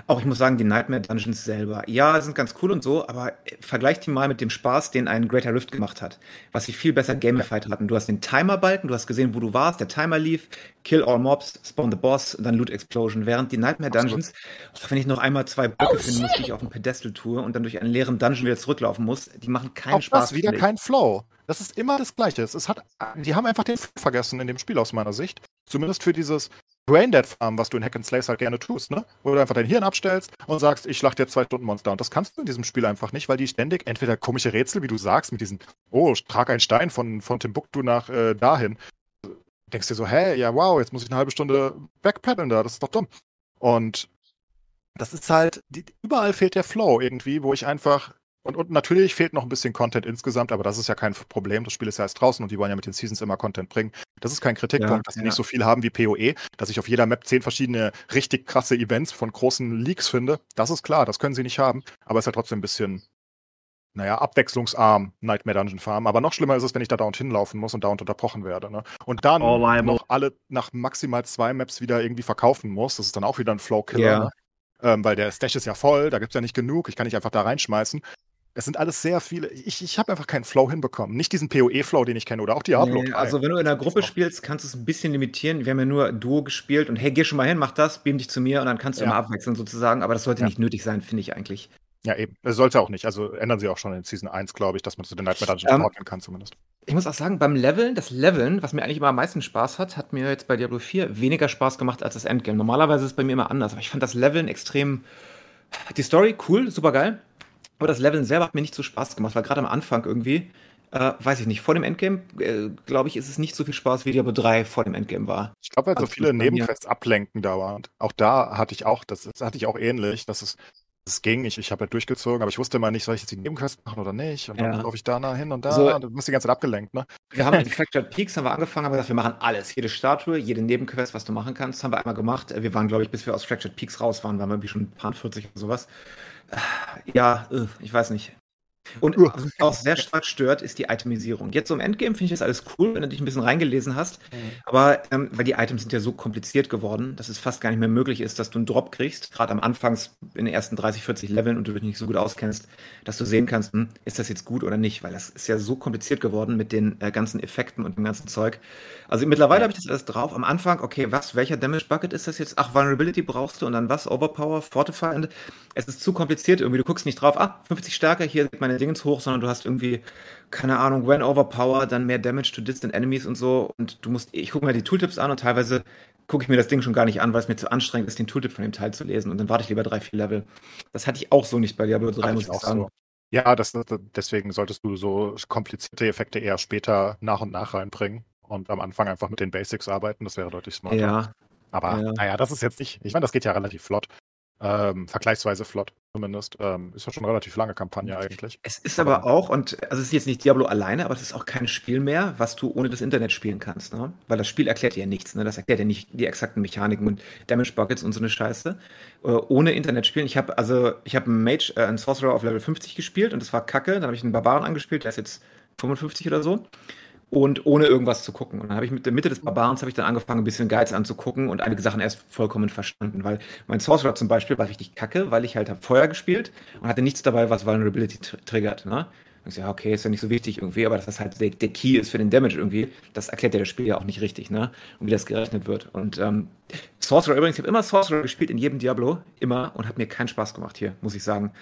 Auch ich muss sagen, die Nightmare Dungeons selber, ja, sind ganz cool und so, aber äh, vergleicht die mal mit dem Spaß, den ein Greater Rift gemacht hat. Was sie viel besser gamified hatten. Du hast den Timer-Balken, du hast gesehen, wo du warst, der Timer lief, kill all mobs, spawn the boss, dann Loot Explosion. Während die Nightmare. Dungeons, wenn ich noch einmal zwei Blöcke finden muss, die ich auf dem Pedestal tue und dann durch einen leeren Dungeon wieder zurücklaufen muss, die machen keinen Auch Spaß. das wieder kein Flow. Das ist immer das Gleiche. Es hat, die haben einfach den Flow vergessen in dem Spiel aus meiner Sicht. Zumindest für dieses Braindead Farm, was du in Hack and Slays halt gerne tust, ne? Wo du einfach dein Hirn abstellst und sagst, ich schlacht jetzt zwei Stunden Monster. Und das kannst du in diesem Spiel einfach nicht, weil die ständig entweder komische Rätsel, wie du sagst, mit diesen, oh, trag einen Stein von, von Timbuktu nach äh, dahin. Denkst dir so, hä, ja, wow, jetzt muss ich eine halbe Stunde backpedalen da, das ist doch dumm. Und das ist halt, die, überall fehlt der Flow irgendwie, wo ich einfach und, und natürlich fehlt noch ein bisschen Content insgesamt, aber das ist ja kein Problem. Das Spiel ist ja erst draußen und die wollen ja mit den Seasons immer Content bringen. Das ist kein Kritikpunkt, Ja, dass sie ja. nicht so viel haben wie PoE, dass ich auf jeder Map zehn verschiedene richtig krasse Events von großen Leaks finde. Das ist klar, das können sie nicht haben, aber es ist ja trotzdem ein bisschen, naja, abwechslungsarm Nightmare Dungeon Farm. Aber noch schlimmer ist es, wenn ich da dauernd hinlaufen muss und dauernd unterbrochen werde. Ne? Und dann I noch alle nach maximal zwei Maps wieder irgendwie verkaufen muss. Das ist dann auch wieder ein Flow-Killer. Ja. Ne? Ähm, weil der Stash ist ja voll, da gibt's ja nicht genug, ich kann nicht einfach da reinschmeißen. Es sind alles sehr viele. Ich, ich habe einfach keinen Flow hinbekommen. Nicht diesen PoE-Flow, den ich kenne, oder auch Diablo. Nee, 3. also wenn du in einer Gruppe spielst, kannst du es ein bisschen limitieren. Wir haben ja nur Duo gespielt und hey, geh schon mal hin, mach das, beam dich zu mir und dann kannst du Ja. immer abwechseln sozusagen. Aber das sollte Ja. nicht nötig sein, finde ich eigentlich. Ja, eben. Es sollte auch nicht. Also ändern sie auch schon in Season 1, glaube ich, dass man zu den Nightmare Dungeons Ähm, ordnen kann, zumindest. Ich muss auch sagen, beim Leveln, das Leveln, was mir eigentlich immer am meisten Spaß hat, hat mir jetzt bei Diablo 4 weniger Spaß gemacht als das Endgame. Normalerweise ist es bei mir immer anders, aber ich fand das Leveln extrem. Die Story cool, super geil. Aber das Leveln selber hat mir nicht so Spaß gemacht, weil gerade am Anfang irgendwie, äh, weiß ich nicht, vor dem Endgame, äh, glaube ich, ist es nicht so viel Spaß wie Diablo 3 vor dem Endgame war. Ich glaube, weil so also viele bei mir- Nebenquests ablenken dauernd. Auch da hatte ich auch, das, das hatte ich auch ähnlich, dass es, es ging. Ich, ich habe halt durchgezogen, aber ich wusste immer nicht, soll ich jetzt die Nebenquest machen oder nicht? Und dann Ja. laufe ich da nah hin und da. So- und du bist die ganze Zeit abgelenkt, ne? Wir haben in Fractured Peaks haben wir angefangen, haben gesagt, wir machen alles. Jede Statue, jede Nebenquest, was du machen kannst, haben wir einmal gemacht. Wir waren, glaube ich, bis wir aus Fractured Peaks raus waren, waren wir irgendwie schon ein paar 40 oder sowas. Ja, äh, ich weiß nicht. Und was mich auch sehr stark stört, ist die Itemisierung. Jetzt so im Endgame finde ich das alles cool, wenn du dich ein bisschen reingelesen hast. Aber ähm, weil die Items sind ja so kompliziert geworden, dass es fast gar nicht mehr möglich ist, dass du einen Drop kriegst, gerade am Anfangs in den ersten 30, 40 Leveln und du dich nicht so gut auskennst, dass du sehen kannst, hm, ist das jetzt gut oder nicht, weil das ist ja so kompliziert geworden mit den äh, ganzen Effekten und dem ganzen Zeug. Also mittlerweile habe ich das alles drauf. Am Anfang, okay, was, welcher Damage Bucket ist das jetzt? Ach, Vulnerability brauchst du und dann was? Overpower, Fortify. Es ist zu kompliziert irgendwie. Du guckst nicht drauf, ah, 50 Stärke, hier meine Dingens hoch, sondern du hast irgendwie, keine Ahnung, when Overpower, dann mehr Damage to distant enemies und so. Und du musst, ich gucke mir die Tooltips an und teilweise gucke ich mir das Ding schon gar nicht an, weil es mir zu anstrengend ist, den Tooltip von dem Teil zu lesen. Und dann warte ich lieber drei, vier Level. Das hatte ich auch so nicht bei Diablo 3, Hatte muss ich sagen. so. Ja, das, das, deswegen solltest du so komplizierte Effekte eher später nach und nach reinbringen und am Anfang einfach mit den Basics arbeiten. Das wäre deutlich smarter. Ja, Aber ja. naja, das ist jetzt nicht. Ich meine, das geht ja relativ flott. Ähm, vergleichsweise flott zumindest. Ähm, ist ja schon eine relativ lange Kampagne eigentlich. Es ist aber auch, und also es ist jetzt nicht Diablo alleine, aber es ist auch kein Spiel mehr, was du ohne das Internet spielen kannst, ne? Weil das Spiel erklärt dir ja nichts, ne? Das erklärt ja nicht die exakten Mechaniken und Damage Buckets und so eine Scheiße. Äh, ohne Internet spielen. Ich habe also, ich habe einen Mage, äh, einen Sorcerer auf Level 50 gespielt und das war kacke. Dann habe ich einen Barbaren angespielt, der ist jetzt 55 oder so und ohne irgendwas zu gucken. Und dann habe ich mit der Mitte des Barbarens habe ich dann angefangen, ein bisschen Guides anzugucken und einige Sachen erst vollkommen verstanden, weil mein Sorcerer zum Beispiel war richtig kacke, weil ich halt habe Feuer gespielt und hatte nichts dabei, was Vulnerability tr triggert. Ne? Und ich so, okay, ist ja nicht so wichtig irgendwie, aber dass das halt der, der Key ist für den Damage irgendwie, das erklärt ja das Spiel ja auch nicht richtig, ne? Und wie das gerechnet wird. Und ähm, Sorcerer übrigens, ich habe immer Sorcerer gespielt in jedem Diablo, immer, und hat mir keinen Spaß gemacht hier, muss ich sagen.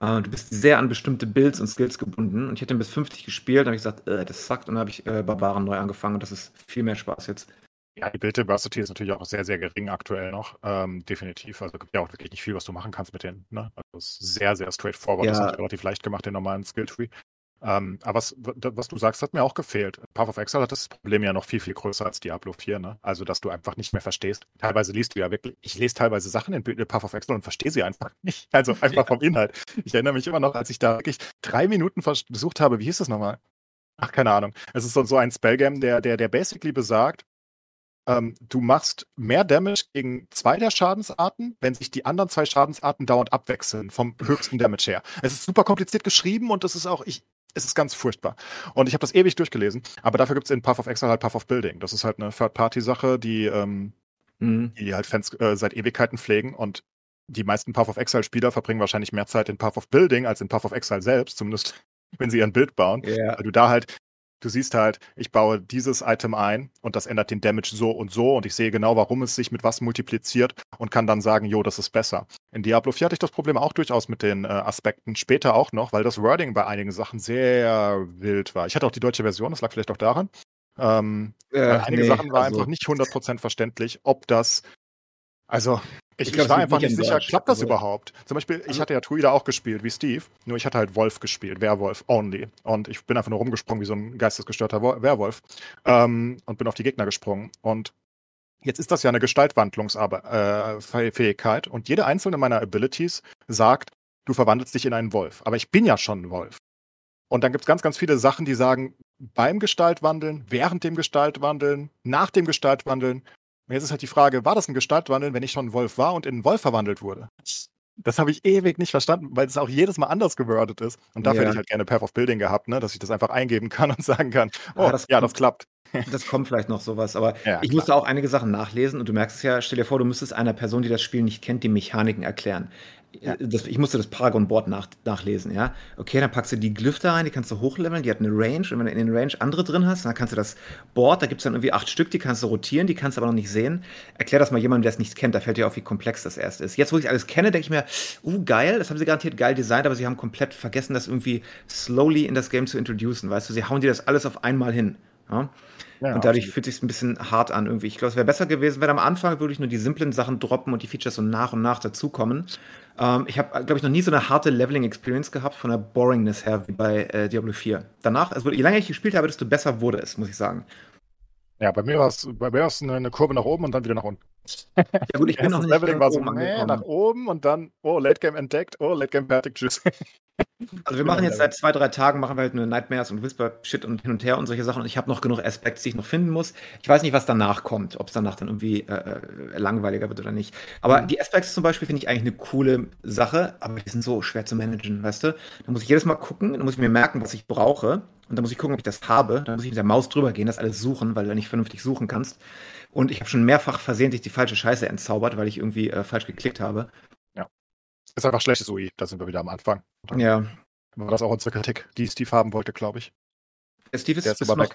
Äh, du bist sehr an bestimmte Builds und Skills gebunden. Und ich hätte bis 50 gespielt, dann habe ich gesagt, äh, das sagt, und dann habe ich äh, Barbaren neu angefangen und das ist viel mehr Spaß jetzt. Ja, die Build Diversity ist natürlich auch sehr, sehr gering aktuell noch. Ähm, definitiv. Also gibt ja auch wirklich nicht viel, was du machen kannst mit denen. Ne? Also es ist sehr, sehr straightforward. Ja. Das ist relativ leicht gemacht, den normalen Skill-Tree. Ähm, aber was, was du sagst, hat mir auch gefehlt. Path of Exile hat das Problem ja noch viel, viel größer als Diablo 4, ne? Also, dass du einfach nicht mehr verstehst. Teilweise liest du ja wirklich, ich lese teilweise Sachen in Path of Exile und verstehe sie einfach nicht. Also einfach vom Inhalt. Ich erinnere mich immer noch, als ich da wirklich drei Minuten versucht habe, wie hieß das nochmal? Ach, keine Ahnung. Es ist so, so ein Spellgame, der, der, der basically besagt, ähm, du machst mehr Damage gegen zwei der Schadensarten, wenn sich die anderen zwei Schadensarten dauernd abwechseln, vom höchsten Damage her. Es ist super kompliziert geschrieben und das ist auch, ich, es ist ganz furchtbar. Und ich habe das ewig durchgelesen, aber dafür gibt es in Path of Exile halt Path of Building. Das ist halt eine Third-Party-Sache, die, ähm, mhm. die halt Fans äh, seit Ewigkeiten pflegen und die meisten Path of Exile-Spieler verbringen wahrscheinlich mehr Zeit in Path of Building als in Path of Exile selbst, zumindest wenn sie ihren Bild bauen. Yeah. Weil du da halt du siehst halt, ich baue dieses Item ein und das ändert den Damage so und so und ich sehe genau, warum es sich mit was multipliziert und kann dann sagen, jo, das ist besser. In Diablo 4 hatte ich das Problem auch durchaus mit den äh, Aspekten, später auch noch, weil das Wording bei einigen Sachen sehr wild war. Ich hatte auch die deutsche Version, das lag vielleicht auch daran. Ähm, äh, einige nee, Sachen waren also, einfach nicht 100% verständlich, ob das also, ich, ich, glaub, ich war einfach nicht sicher, klappt das also, überhaupt? Zum Beispiel, ich also hatte ja Druida auch gespielt, wie Steve, nur ich hatte halt Wolf gespielt, Werwolf only. Und ich bin einfach nur rumgesprungen wie so ein geistesgestörter Werwolf ähm, und bin auf die Gegner gesprungen. Und jetzt ist das ja eine Gestaltwandlungsfähigkeit äh, und jede einzelne meiner Abilities sagt, du verwandelst dich in einen Wolf. Aber ich bin ja schon ein Wolf. Und dann gibt es ganz, ganz viele Sachen, die sagen, beim Gestaltwandeln, während dem Gestaltwandeln, nach dem Gestaltwandeln und jetzt ist halt die Frage, war das ein Gestaltwandeln, wenn ich schon ein Wolf war und in einen Wolf verwandelt wurde? Das habe ich ewig nicht verstanden, weil es auch jedes Mal anders gewordet ist. Und dafür ja. hätte ich halt gerne Path of Building gehabt, ne? dass ich das einfach eingeben kann und sagen kann, oh, ja, das, ja, das klappt. Das kommt vielleicht noch sowas, aber ja, ich klar. musste auch einige Sachen nachlesen und du merkst es ja, stell dir vor, du müsstest einer Person, die das Spiel nicht kennt, die Mechaniken erklären. Ja. Das, ich musste das Paragon-Board nach, nachlesen, ja. Okay, dann packst du die Glyph da rein, die kannst du hochleveln, die hat eine Range. Und wenn du in den Range andere drin hast, dann kannst du das Board, da gibt es dann irgendwie acht Stück, die kannst du rotieren, die kannst du aber noch nicht sehen. Erklär das mal jemandem, der es nicht kennt, da fällt dir auf, wie komplex das erst ist. Jetzt, wo ich alles kenne, denke ich mir, uh, geil, das haben sie garantiert geil designt, aber sie haben komplett vergessen, das irgendwie slowly in das Game zu introducen, weißt du, sie hauen dir das alles auf einmal hin. Ja? Ja, und dadurch absolut. fühlt sich ein bisschen hart an irgendwie. Ich glaube, es wäre besser gewesen, wenn am Anfang wirklich nur die simplen Sachen droppen und die Features so nach und nach dazukommen. Ähm, ich habe, glaube ich, noch nie so eine harte Leveling-Experience gehabt von der Boringness her wie bei äh, Diablo 4. Danach, also je länger ich gespielt habe, desto besser wurde es, muss ich sagen. Ja, bei mir war es bei mir eine, eine Kurve nach oben und dann wieder nach unten. Ja gut, ich bin noch nicht Leveling war so nee, nach oben und dann, oh, Late Game entdeckt, oh, Late Game fertig, tschüss. Also wir machen jetzt seit zwei, drei Tagen machen wir halt nur Nightmares und Whisper-Shit und hin und her und solche Sachen. Und ich habe noch genug Aspekte, die ich noch finden muss. Ich weiß nicht, was danach kommt, ob es danach dann irgendwie äh, äh, langweiliger wird oder nicht. Aber mhm. die Aspects zum Beispiel finde ich eigentlich eine coole Sache, aber die sind so schwer zu managen, weißt du? Da muss ich jedes Mal gucken, dann muss ich mir merken, was ich brauche. Und dann muss ich gucken, ob ich das habe. Dann muss ich mit der Maus drüber gehen, das alles suchen, weil du nicht vernünftig suchen kannst. Und ich habe schon mehrfach versehentlich die falsche Scheiße entzaubert, weil ich irgendwie äh, falsch geklickt habe. Ja. Ist einfach schlechtes UI, da sind wir wieder am Anfang. Ja. War das auch unsere Kritik, die Steve haben wollte, glaube ich. Der Steve ist, der ist, ist noch,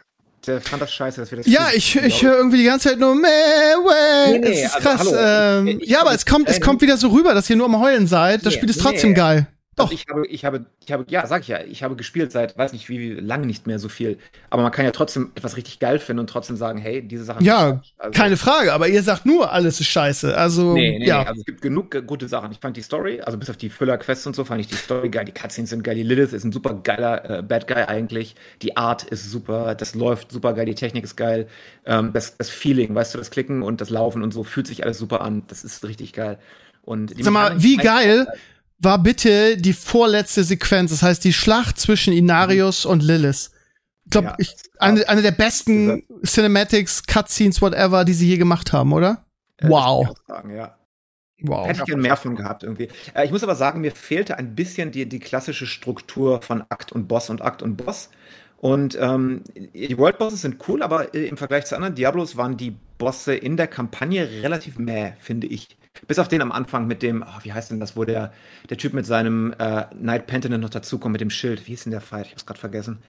der fand das scheiße, dass wir das Ja, ich, ich höre irgendwie die ganze Zeit nur meh, weh. Nee, nee, es ist also, krass. Hallo, ähm, ich, ich, ja, aber es kommt, es kommt wieder so rüber, dass ihr nur am Heulen seid. Das nee, Spiel ist trotzdem geil. Doch. Also ich habe, ich habe, ich habe, ja, sag ich ja, ich habe gespielt seit, weiß nicht wie, wie lange nicht mehr so viel. Aber man kann ja trotzdem etwas richtig geil finden und trotzdem sagen, hey, diese Sachen. Ja, also, keine Frage. Aber ihr sagt nur, alles ist scheiße. Also, nee, nee, ja. Nee, also es gibt genug gute Sachen. Ich fand die Story, also bis auf die Füller-Quests und so, fand ich die Story geil. Die Cutscenes sind geil. Die Lilith ist ein super geiler äh, Bad Guy eigentlich. Die Art ist super. Das läuft super geil. Die Technik ist geil. Ähm, das, das Feeling, weißt du, das Klicken und das Laufen und so fühlt sich alles super an. Das ist richtig geil. Und Sag mal, wie geil war bitte die vorletzte Sequenz, das heißt die Schlacht zwischen Inarius und Lilith. Ich glaube, Ja. ich, eine, eine der besten Cinematics, Cutscenes, whatever, die sie je gemacht haben, oder? Äh, wow. Sagen, ja. Wow. Hätte ich gerne mehr von gehabt irgendwie. Äh, ich muss aber sagen, mir fehlte ein bisschen die, die klassische Struktur von Akt und Boss und Akt und Boss. Und ähm, die World Bosses sind cool, aber äh, im Vergleich zu anderen Diablos waren die Bosse in der Kampagne relativ mäh, finde ich. Bis auf den am Anfang mit dem, oh, wie heißt denn das, wo der, der Typ mit seinem äh, Knight Pentiment noch dazukommt, mit dem Schild. Wie hieß denn der Fight? Ich hab's gerade vergessen.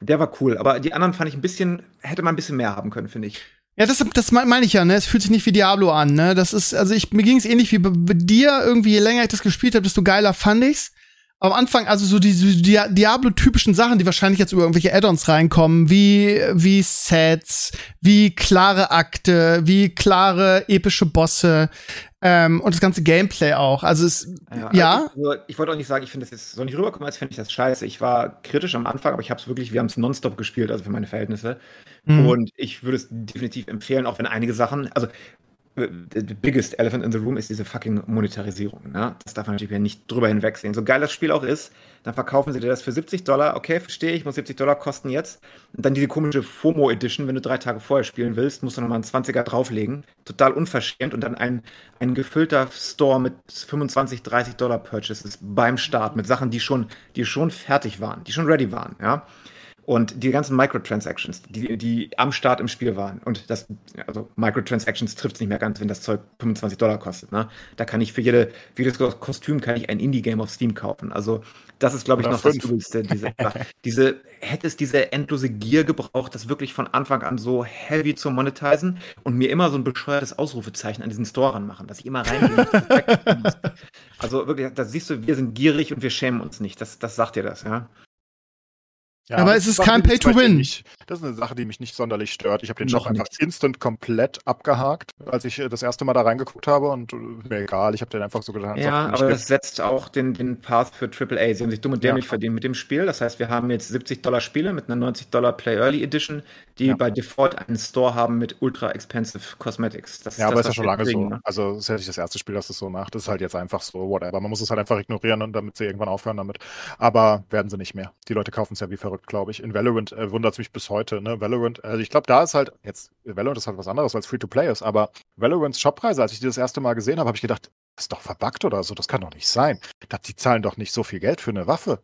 Der war cool, aber die anderen fand ich ein bisschen, hätte man ein bisschen mehr haben können, finde ich. Ja, das, das me- meine ich ja, ne? Es fühlt sich nicht wie Diablo an, ne? Das ist, also ich, mir ging es ähnlich wie bei dir, irgendwie, je länger ich das gespielt habe, desto geiler fand ich's. Am Anfang, also so diese Dia Diablo-typischen Sachen, die wahrscheinlich jetzt über irgendwelche Add-ons reinkommen, wie, wie Sets, wie klare Akte, wie klare epische Bosse, ähm, und das ganze Gameplay auch. Also es, ja. Also, ich wollte auch nicht sagen, ich finde das jetzt soll nicht rüberkommen, als fände ich das scheiße. Ich war kritisch am Anfang, aber ich habe es wirklich, wir haben es nonstop gespielt, also für meine Verhältnisse. Mhm. Und ich würde es definitiv empfehlen, auch wenn einige Sachen, also the biggest elephant in the room ist diese fucking Monetarisierung. Ne? Das darf man natürlich nicht drüber hinwegsehen. So geil das Spiel auch ist, dann verkaufen sie dir das für 70 Dollar. Okay, verstehe ich, muss 70 Dollar kosten jetzt. Und dann diese komische FOMO Edition, wenn du drei Tage vorher spielen willst, musst du nochmal einen 20er drauflegen. Total unverschämt. Und dann ein, ein gefüllter Store mit 25, 30 Dollar Purchases beim Start mit Sachen, die schon, die schon fertig waren, die schon ready waren. Ja. Und die ganzen Microtransactions, die, die am Start im Spiel waren. Und das, also Microtransactions trifft es nicht mehr ganz, wenn das Zeug 25 Dollar kostet. Ne? Da kann ich für, jede, für jedes Kostüm kann ich ein Indie-Game auf Steam kaufen. Also das ist, glaube ich, Oder noch das fünf. Übelste. Diese, diese, hätte es diese endlose Gier gebraucht, das wirklich von Anfang an so heavy zu monetizen und mir immer so ein bescheuertes Ausrufezeichen an diesen Store ranmachen, dass ich immer reingehen muss. Also wirklich, da siehst du, wir sind gierig und wir schämen uns nicht. Das, das sagt dir das, ja. Ja, Aber das es ist kein Pay-to-Win. Das ist eine Sache, die mich nicht sonderlich stört. Ich habe den Noch Shop einfach nicht. instant komplett abgehakt, als ich äh, das erste Mal da reingeguckt habe und äh, mir egal, ich habe den einfach so gedacht. Ja, so, aber das setzt auch den, den Path für AAA. Sie haben sich dumm und Ja. dämlich verdient mit dem Spiel. Das heißt, wir haben jetzt 70 Dollar Spiele mit einer 90 Dollar Play Early Edition, die Ja. bei Default einen Store haben mit ultra expensive Cosmetics. Das Ja, aber ist das, ja schon lange so. kriegen, ne? Also, es ist ja nicht das erste Spiel, das das so macht. Das ist halt jetzt einfach so, whatever. Man muss es halt einfach ignorieren und damit sie irgendwann aufhören damit. Aber werden sie nicht mehr. Die Leute kaufen es ja wie verrückt, glaube ich. In Valorant äh, wundert es mich bis heute, ne? Valorant, also ich glaube, da ist halt, jetzt, Valorant ist halt was anderes, weil es Free-to-Play ist, aber Valorants Shoppreise, als ich die das erste Mal gesehen habe, habe ich gedacht, das ist doch verbuggt oder so, das kann doch nicht sein. Dachte, die zahlen doch nicht so viel Geld für eine Waffe.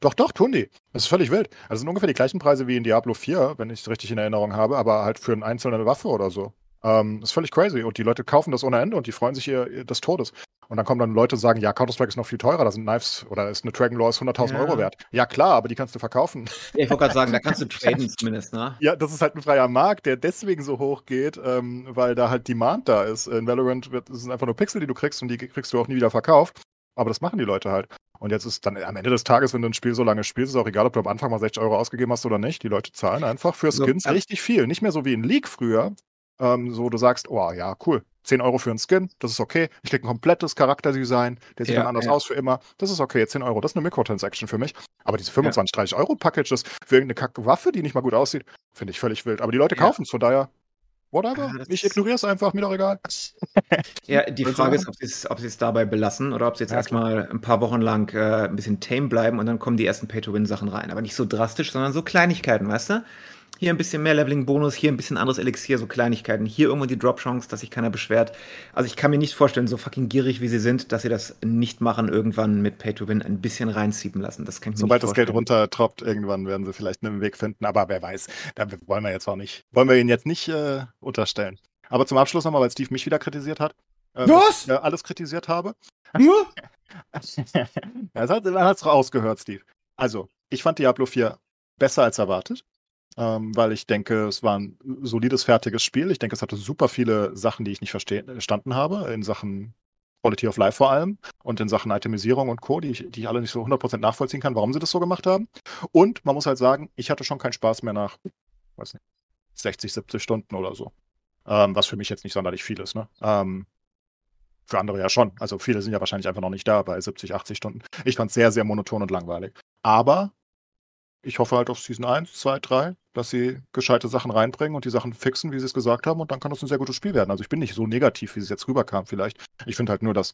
Doch, doch, tun die. Das ist völlig wild. Also sind ungefähr die gleichen Preise wie in Diablo 4, wenn ich es richtig in Erinnerung habe, aber halt für eine einzelne Waffe oder so. Ähm, das ist völlig crazy. Und die Leute kaufen das ohne Ende und die freuen sich ihr, ihr des Todes. Und dann kommen dann Leute und sagen, ja, Counter-Strike ist noch viel teurer, da sind Knives oder ist eine Dragon Law ist 100.000 Ja. Euro wert. Ja, klar, aber die kannst du verkaufen. Ja, ich wollte gerade sagen, da kannst du traden zumindest, ne? Ja, das ist halt ein freier Markt, der deswegen so hoch geht, ähm, weil da halt Demand da ist. In Valorant wird, sind einfach nur Pixel, die du kriegst und die kriegst du auch nie wieder verkauft. Aber das machen die Leute halt. Und jetzt ist dann am Ende des Tages, wenn du ein Spiel so lange spielst, ist auch egal, ob du am Anfang mal 60 Euro ausgegeben hast oder nicht. Die Leute zahlen einfach für So, Skins ja. richtig viel. Nicht mehr so wie in League früher. Ähm, so, du sagst, oh ja, cool. 10 Euro für einen Skin, das ist okay. Ich krieg ein komplettes Charakterdesign, der sieht Ja, dann anders ja. aus für immer. Das ist okay, 10 Euro, das ist eine Mikrotransaction für mich. Aber diese 25, 30 Euro Packages für irgendeine Kackwaffe, die nicht mal gut aussieht, finde ich völlig wild. Aber die Leute Ja. kaufen es, von daher, whatever. Ja, das ich ignoriere es einfach, mir doch egal. Ja, die Frage ist, ob sie es dabei belassen oder ob sie jetzt Ja, erstmal ein paar Wochen lang äh, ein bisschen tame bleiben und dann kommen die ersten Pay-to-Win-Sachen rein. Aber nicht so drastisch, sondern so Kleinigkeiten, weißt du? Hier ein bisschen mehr Leveling-Bonus, hier ein bisschen anderes Elixier, so Kleinigkeiten. Hier irgendwo die Drop-Chance, dass sich keiner beschwert. Also ich kann mir nicht vorstellen, so fucking gierig wie sie sind, dass sie das nicht machen, irgendwann mit Pay-to-Win ein bisschen reinziehen lassen. Das kann ich mir Sobald nicht das Geld vorstellen. runtertroppt, irgendwann werden sie vielleicht einen Weg finden. Aber wer weiß, da wollen wir jetzt auch nicht, wollen wir ihn jetzt nicht äh, unterstellen. Aber zum Abschluss nochmal, weil Steve mich wieder kritisiert hat. Äh, Was? Ich, äh, alles kritisiert habe. Nur? ja, das hat es rausgehört, Steve. Also, ich fand Diablo 4 besser als erwartet, ähm, weil ich denke, es war ein solides, fertiges Spiel. Ich denke, es hatte super viele Sachen, die ich nicht verstanden habe, in Sachen Quality of Life vor allem und in Sachen Itemisierung und Co., die ich, die ich alle nicht so 100% nachvollziehen kann, warum sie das so gemacht haben. Und man muss halt sagen, ich hatte schon keinen Spaß mehr nach, weiß nicht, 60, 70 Stunden oder so. Ähm, was für mich jetzt nicht sonderlich viel ist, ne? Ähm, für andere ja schon. Also viele sind ja wahrscheinlich einfach noch nicht da bei 70, 80 Stunden. Ich fand es sehr, sehr monoton und langweilig. Aber ich hoffe halt auf Season 1, 2, 3. dass sie gescheite Sachen reinbringen und die Sachen fixen, wie sie es gesagt haben, und dann kann das ein sehr gutes Spiel werden. Also ich bin nicht so negativ, wie es jetzt rüberkam, vielleicht. Ich finde halt nur, dass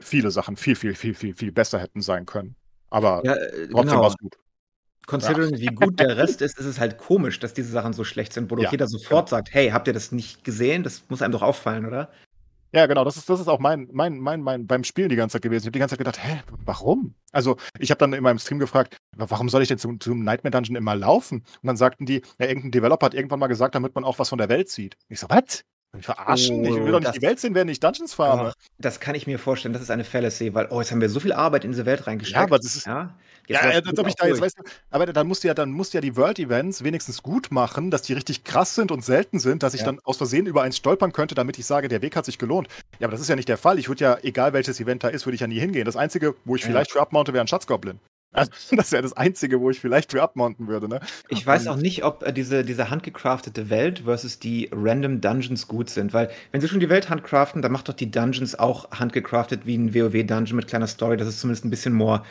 viele Sachen viel, viel, viel, viel, viel besser hätten sein können. Aber ja, äh, trotzdem genau. war es gut. Considering, ja. wie gut der Rest ist, ist es halt komisch, dass diese Sachen so schlecht sind, wo doch ja, jeder sofort sagt, hey, habt ihr das nicht gesehen? Das muss einem doch auffallen, oder? Ja, genau, das ist, das ist auch mein, mein, mein, mein beim Spielen die ganze Zeit gewesen. Ich habe die ganze Zeit gedacht, hä, warum? Also, ich habe dann in meinem Stream gefragt, warum soll ich denn zum, zum Nightmare Dungeon immer laufen? Und dann sagten die, ja, irgendein Developer hat irgendwann mal gesagt, damit man auch was von der Welt sieht. Ich so, was? Ich verarschen? Oh, ich will doch nicht die Welt sehen, während ich Dungeons farme. Oh, das kann ich mir vorstellen, das ist eine Fallacy, weil, oh, jetzt haben wir so viel Arbeit in diese Welt reingesteckt. Ja, aber das ist. Ja, ja als ob ich da jetzt, weißt du, aber dann musst du ja, dann musst du ja die World-Events wenigstens gut machen, dass die richtig krass sind und selten sind, dass ich ja. dann aus Versehen über eins stolpern könnte, damit ich sage, der Weg hat sich gelohnt. Ja, aber das ist ja nicht der Fall. Ich würde ja, egal welches Event da ist, würde ich ja nie hingehen. Das Einzige, wo ich ja. vielleicht für abmounte, wäre ein Schatzgoblin. Also, das wäre das Einzige, wo ich vielleicht für abmonten würde. Ne? Ich weiß auch nicht, ob äh, diese, diese handgecraftete Welt versus die Random Dungeons gut sind, weil wenn sie schon die Welt handcraften, dann macht doch die Dungeons auch handgecraftet wie ein WoW-Dungeon mit kleiner Story, dass es zumindest ein bisschen more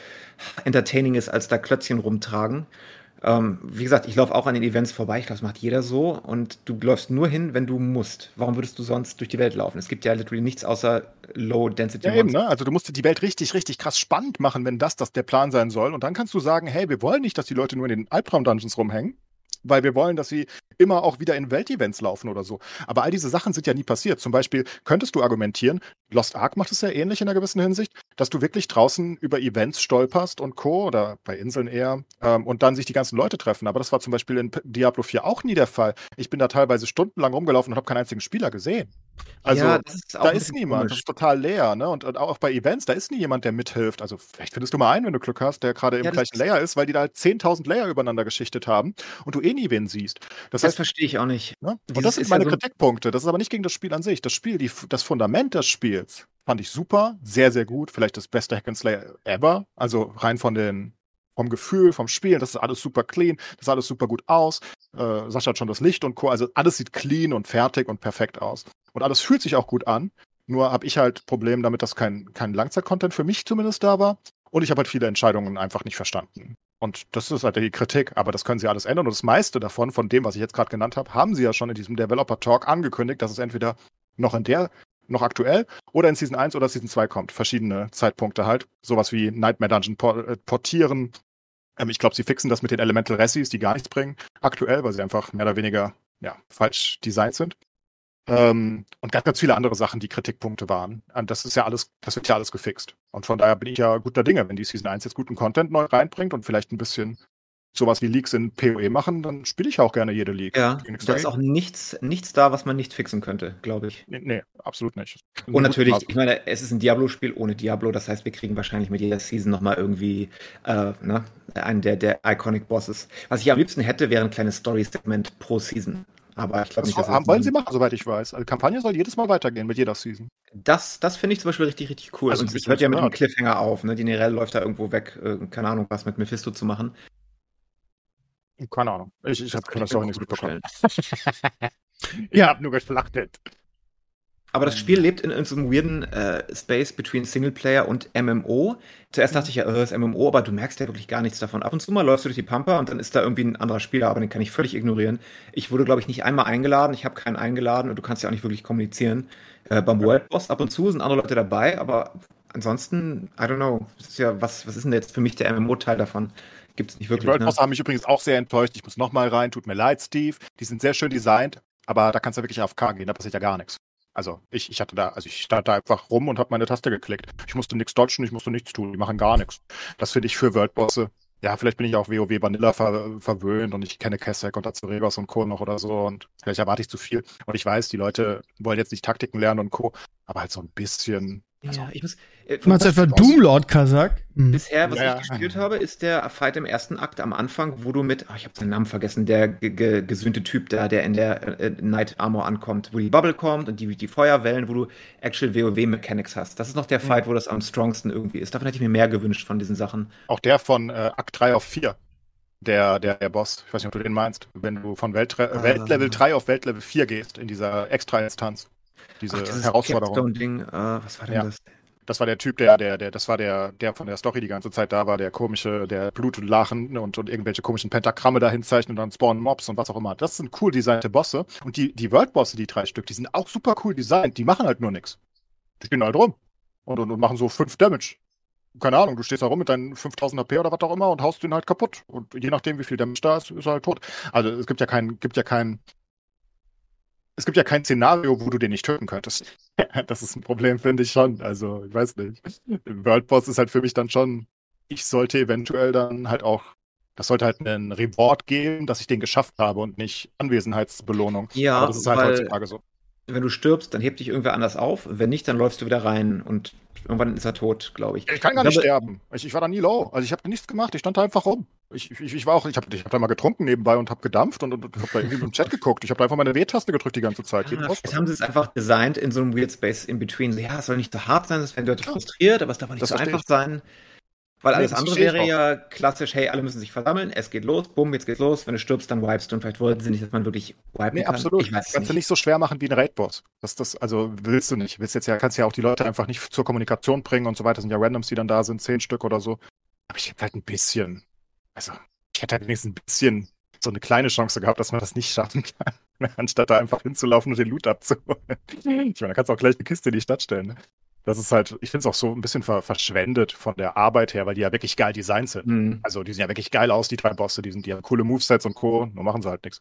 entertaining ist, als da Klötzchen rumtragen. Ähm, wie gesagt, ich laufe auch an den Events vorbei. Ich glaube, das macht jeder so. Und du läufst nur hin, wenn du musst. Warum würdest du sonst durch die Welt laufen? Es gibt ja literally nichts außer Low Density. Ja, eben, ne? Also du musst die Welt richtig, richtig krass spannend machen, wenn das, das der Plan sein soll. Und dann kannst du sagen, hey, wir wollen nicht, dass die Leute nur in den Albtraum-Dungeons rumhängen weil wir wollen, dass sie immer auch wieder in Weltevents laufen oder so. Aber all diese Sachen sind ja nie passiert. Zum Beispiel könntest du argumentieren, Lost Ark macht es ja ähnlich in einer gewissen Hinsicht, dass du wirklich draußen über Events stolperst und Co. oder bei Inseln eher ähm, und dann sich die ganzen Leute treffen. Aber das war zum Beispiel in Diablo 4 auch nie der Fall. Ich bin da teilweise stundenlang rumgelaufen und habe keinen einzigen Spieler gesehen. Also ja, ist da ist niemand, komisch. das ist total leer, ne? Und, und, auch bei Events, da ist nie jemand, der mithilft. Also vielleicht findest du mal einen, wenn du Glück hast, der gerade im ja, gleichen Layer ist, weil die da halt 10.000 Layer übereinander geschichtet haben und du eh nie wen siehst. Das, das verstehe ich auch nicht. Ne? Und das sind meine ja so Kritikpunkte. Das ist aber nicht gegen das Spiel an sich. Das Spiel, die, das Fundament des Spiels fand ich super, sehr, sehr gut. Vielleicht das beste Hack and Slay ever. Also rein von den vom Gefühl, vom Spielen, das ist alles super clean, das sah alles super gut aus. Äh, Sascha hat schon das Licht und Co. Also alles sieht clean und fertig und perfekt aus. Und alles fühlt sich auch gut an. Nur habe ich halt Probleme damit, dass kein, kein Langzeit-Content für mich zumindest da war. Und ich habe halt viele Entscheidungen einfach nicht verstanden. Und das ist halt die Kritik, aber das können sie alles ändern. Und das meiste davon, von dem, was ich jetzt gerade genannt habe, haben sie ja schon in diesem Developer Talk angekündigt, dass es entweder noch in der, noch aktuell oder in Season 1 oder Season 2 kommt. Verschiedene Zeitpunkte halt. Sowas wie Nightmare Dungeon äh, portieren. Ähm, ich glaube, sie fixen das mit den Elemental Ressis, die gar nichts bringen, aktuell, weil sie einfach mehr oder weniger ja, falsch designt sind. Ähm, und ganz, ganz viele andere Sachen, die Kritikpunkte waren. Und das ist ja alles, das wird ja alles gefixt. Und von daher bin ich ja guter Dinge, wenn die Season 1 jetzt guten Content neu reinbringt und vielleicht ein bisschen sowas wie Leaks in PoE machen, dann spiele ich auch gerne jede League. Ja, da ist auch nichts, nichts da, was man nicht fixen könnte, glaube ich. Nee, nee, absolut nicht. Und natürlich, ich meine, es ist ein Diablo-Spiel ohne Diablo, das heißt, wir kriegen wahrscheinlich mit jeder Season nochmal irgendwie äh, ne, einen der, der Iconic Bosses. Was ich am liebsten hätte, wäre ein kleines Story-Segment pro Season. Aber ich glaube nicht, dass das wollen sie machen, soweit ich weiß. Also Kampagne soll jedes Mal weitergehen mit jeder Season. Das, das finde ich zum Beispiel richtig, richtig cool. Also, Und es hört ja mit einem Cliffhanger auf, ne? Die Nerel läuft da irgendwo weg, äh, keine Ahnung, was mit Mephisto zu machen. Keine Ahnung. Ich, ich habe das auch nichts mitbekommen. ich ja. habe nur geschlachtet. Aber das Spiel lebt in, in so einem weirden äh, Space between Singleplayer und MMO. Zuerst dachte ich ja, äh, das ist MMO, aber du merkst ja wirklich gar nichts davon. Ab und zu mal läufst du durch die Pampa und dann ist da irgendwie ein anderer Spieler, aber den kann ich völlig ignorieren. Ich wurde, glaube ich, nicht einmal eingeladen. Ich habe keinen eingeladen und du kannst ja auch nicht wirklich kommunizieren. Äh, beim World Boss ab und zu sind andere Leute dabei, aber ansonsten, I don't know. Ist ja, was, was ist denn jetzt für mich der MMO-Teil davon? Gibt es nicht wirklich. Die World Boss ne? haben mich übrigens auch sehr enttäuscht. Ich muss nochmal rein. Tut mir leid, Steve. Die sind sehr schön designt, aber da kannst du wirklich auf K gehen. Da passiert ja gar nichts. Also ich, ich hatte da, also ich stand da einfach rum und habe meine Taste geklickt. Ich musste nichts dodgen, ich musste nichts tun. Die machen gar nichts. Das finde ich für Worldbosse. Ja, vielleicht bin ich auch WoW Vanilla ver verwöhnt und ich kenne Kessek und Azuregos und Co. noch oder so und vielleicht erwarte ich zu viel. Und ich weiß, die Leute wollen jetzt nicht Taktiken lernen und Co. Aber halt so ein bisschen also, ja, ich muss. Äh, du meinst etwa Doomlord Kazak? Hm. Bisher, was ja, ich gespielt ja. habe, ist der Fight im ersten Akt am Anfang, wo du mit, oh, ich habe seinen Namen vergessen, der gesühnte Typ da, der in der äh, Night Armor ankommt, wo die Bubble kommt und die, die Feuerwellen, wo du Actual WoW Mechanics hast. Das ist noch der mhm. Fight, wo das am strongsten irgendwie ist. Davon hätte ich mir mehr gewünscht von diesen Sachen. Auch der von äh, Akt 3 auf 4. Der, der, der Boss, ich weiß nicht, ob du den meinst, wenn du von Weltre ah. Weltlevel 3 auf Weltlevel 4 gehst in dieser Extra-Instanz. Diese Ach, Herausforderung. Ding, uh, was war denn ja. das? Das war der Typ, der, der, der, das war der, der von der Story die ganze Zeit da war, der komische, der Blut und Lachen und, und irgendwelche komischen Pentagramme dahin zeichnet und dann spawnen Mobs und was auch immer. Das sind cool designte Bosse. Und die, die World-Bosse, die drei Stück, die sind auch super cool designt. Die machen halt nur nichts. Die stehen halt rum. Und, und, und machen so fünf Damage. Keine Ahnung, du stehst da rum mit deinen 5000 HP oder was auch immer und haust den halt kaputt. Und je nachdem, wie viel Damage da ist, ist er halt tot. Also es gibt ja kein, gibt ja kein, es gibt ja kein Szenario, wo du den nicht töten könntest. das ist ein Problem, finde ich schon. Also, ich weiß nicht. World Boss ist halt für mich dann schon, ich sollte eventuell dann halt auch, das sollte halt einen Reward geben, dass ich den geschafft habe und nicht Anwesenheitsbelohnung. Ja, Aber das ist halt weil- heutzutage so. Wenn du stirbst, dann hebt dich irgendwer anders auf. Wenn nicht, dann läufst du wieder rein und irgendwann ist er tot, glaube ich. Ich kann gar nicht glaube- sterben. Ich, ich war da nie low. Also ich habe nichts gemacht. Ich stand da einfach rum. Ich, ich, ich war auch, ich habe ich hab da mal getrunken nebenbei und habe gedampft und, und, und habe da irgendwie im Chat geguckt. Ich habe da einfach meine W-Taste gedrückt die ganze Zeit. Ah. Jetzt haben sie es einfach designt in so einem Weird Space in between. Ja, es soll nicht so hart sein, das werden Leute frustriert, aber es darf auch nicht Das so einfach sein. Weil alles andere wäre ja klassisch, hey, alle müssen sich versammeln, es geht los, bumm, jetzt geht's los. Wenn du stirbst, dann wipest du und vielleicht wollten sie nicht, dass man wirklich wipen Nee, kann. absolut. Ich weiß Kannst du nicht. nicht so schwer machen wie ein Raid-Boss. Das, das, also willst du nicht. Willst jetzt ja, kannst ja auch die Leute einfach nicht zur Kommunikation bringen und so weiter. Das sind ja Randoms, die dann da sind, zehn Stück oder so. Aber ich hätte halt ein bisschen, also ich hätte halt wenigstens ein bisschen so eine kleine Chance gehabt, dass man das nicht schaffen kann. Anstatt da einfach hinzulaufen und den Loot abzuholen. Ich meine, da kannst du auch gleich eine Kiste in die Stadt stellen. Ne? Das ist halt, ich finde es auch so ein bisschen ver verschwendet von der Arbeit her, weil die ja wirklich geil designt sind. Hm. Also die sehen ja wirklich geil aus, die drei Bosse, die sind die haben coole Movesets und Co. Nur machen sie halt nichts.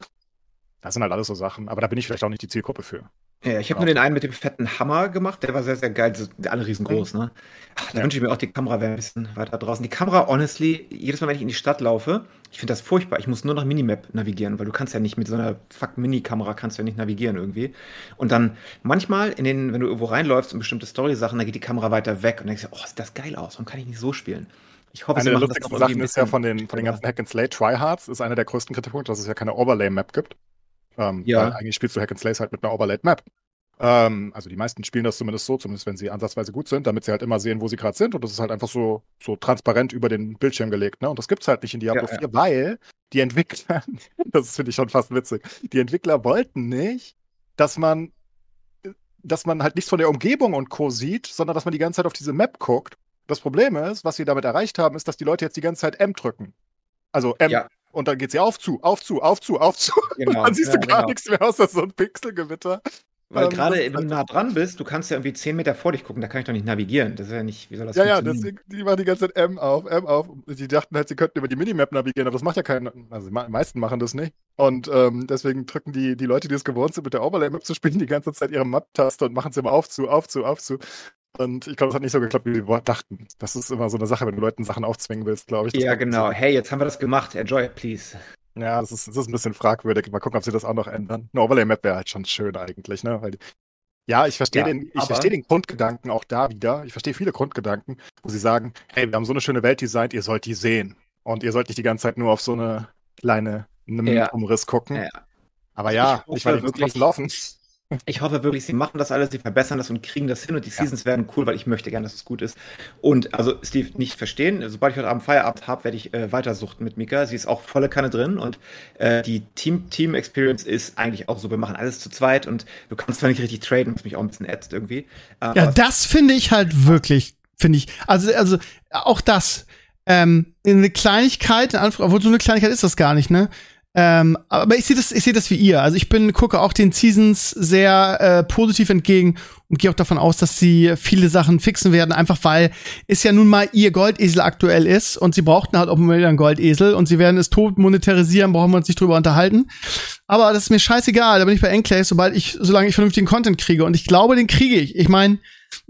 Das sind halt alles so Sachen, aber da bin ich vielleicht auch nicht die Zielgruppe für. Ja, ich habe nur den einen mit dem fetten Hammer gemacht, der war sehr, sehr geil. Alle riesengroß, ne? Ach, da Ja. wünsche ich mir auch, die Kamera wäre ein bisschen weiter draußen. Die Kamera, honestly, jedes Mal, wenn ich in die Stadt laufe, ich finde das furchtbar. Ich muss nur nach Minimap navigieren, weil du kannst ja nicht mit so einer fuck Mini-Kamera kannst du ja nicht navigieren irgendwie. Und dann manchmal in den, wenn du irgendwo reinläufst und bestimmte Story-Sachen, da geht die Kamera weiter weg und denkst du, oh, sieht das geil aus. Warum kann ich nicht so spielen? Ich hoffe, Eine der das lustigsten noch Sachen ist ja von den, von den ganzen Hack and Slay Tryhards, ist einer der größten Kritikpunkte, dass es ja keine Overlay-Map gibt. Ähm, Ja. Weil eigentlich spielst du Hack and Slays halt mit einer Overlaid-Map. Ähm, also die meisten spielen das zumindest so, zumindest wenn sie ansatzweise gut sind, damit sie halt immer sehen, wo sie gerade sind. Und das ist halt einfach so, so transparent über den Bildschirm gelegt. Ne? Und das gibt's halt nicht in Diablo Ja, ja. 4, weil die Entwickler, das finde ich schon fast witzig, die Entwickler wollten nicht, dass man dass man halt nichts von der Umgebung und Co. sieht, sondern dass man die ganze Zeit auf diese Map guckt. Das Problem ist, was sie damit erreicht haben, ist, dass die Leute jetzt die ganze Zeit M drücken. Also M Ja. Und dann geht sie auf zu, auf zu, auf zu, auf zu. Genau, Und dann siehst ja, du gar genau. nichts mehr außer so ein Pixelgewitter. Weil Ähm, gerade, wenn du nah dran bist, du kannst ja irgendwie 10 Meter vor dich gucken, da kann ich doch nicht navigieren. Das ist ja nicht, wie soll das Ja, ja, deswegen, die machen die ganze Zeit M auf, M auf. Die dachten halt, sie könnten über die Minimap navigieren, aber das macht ja keiner. Also die meisten machen das nicht. Und ähm, deswegen drücken die, die Leute, die es gewohnt sind, mit der Overlay-Map zu spielen, die ganze Zeit ihre Map-Taste und machen es immer auf zu, auf zu, auf zu. Und ich glaube, das hat nicht so geklappt, wie wo- dachten. Das ist immer so eine Sache, wenn du Leuten Sachen aufzwingen willst, glaube ich. Ja, genau. so- Hey, jetzt haben wir das gemacht. Enjoy, please. Ja, das ist, das ist ein bisschen fragwürdig. Mal gucken, ob sie das auch noch ändern. Eine Overlay-Map wäre halt schon schön eigentlich, ne? Weil ja, ich verstehe Ja, den, ich verstehe den Grundgedanken auch da wieder. Ich verstehe viele Grundgedanken, wo sie sagen, hey, wir haben so eine schöne Welt designt, ihr sollt die sehen. Und ihr sollt nicht die ganze Zeit nur auf so eine kleine Ja. Umriss gucken. Ja. Aber ja, Ich ich, müssen wirklich- trotzdem laufen. Ich hoffe wirklich, sie machen das alles, sie verbessern das und kriegen das hin und die Seasons werden cool, weil ich möchte gerne, dass es gut ist. Und also Steve, nicht verstehen, sobald ich heute Abend Feierabend habe, werde ich äh, weitersuchten mit Mika. Sie ist auch volle Kanne drin und äh, die Team, Team Experience ist eigentlich auch so, wir machen alles zu zweit und du kannst zwar nicht richtig traden, was mich auch ein bisschen ätzt irgendwie. Äh, Ja, das finde ich halt wirklich, finde ich. Also, also auch das. Ähm, eine Kleinigkeit, in Anführungs- obwohl so eine Kleinigkeit ist das gar nicht, ne? Ähm, aber ich sehe das, ich sehe das wie ihr. Also ich bin, gucke auch den Seasons sehr äh, positiv entgegen und gehe auch davon aus, dass sie viele Sachen fixen werden, einfach weil es ja nun mal ihr Goldesel aktuell ist und sie brauchten halt auch mal einen Goldesel und sie werden es tot monetarisieren, brauchen wir uns nicht drüber unterhalten. Aber das ist mir scheißegal, da bin ich bei Enclave, sobald ich, solange ich vernünftigen Content kriege. Und ich glaube, den kriege ich. Ich meine,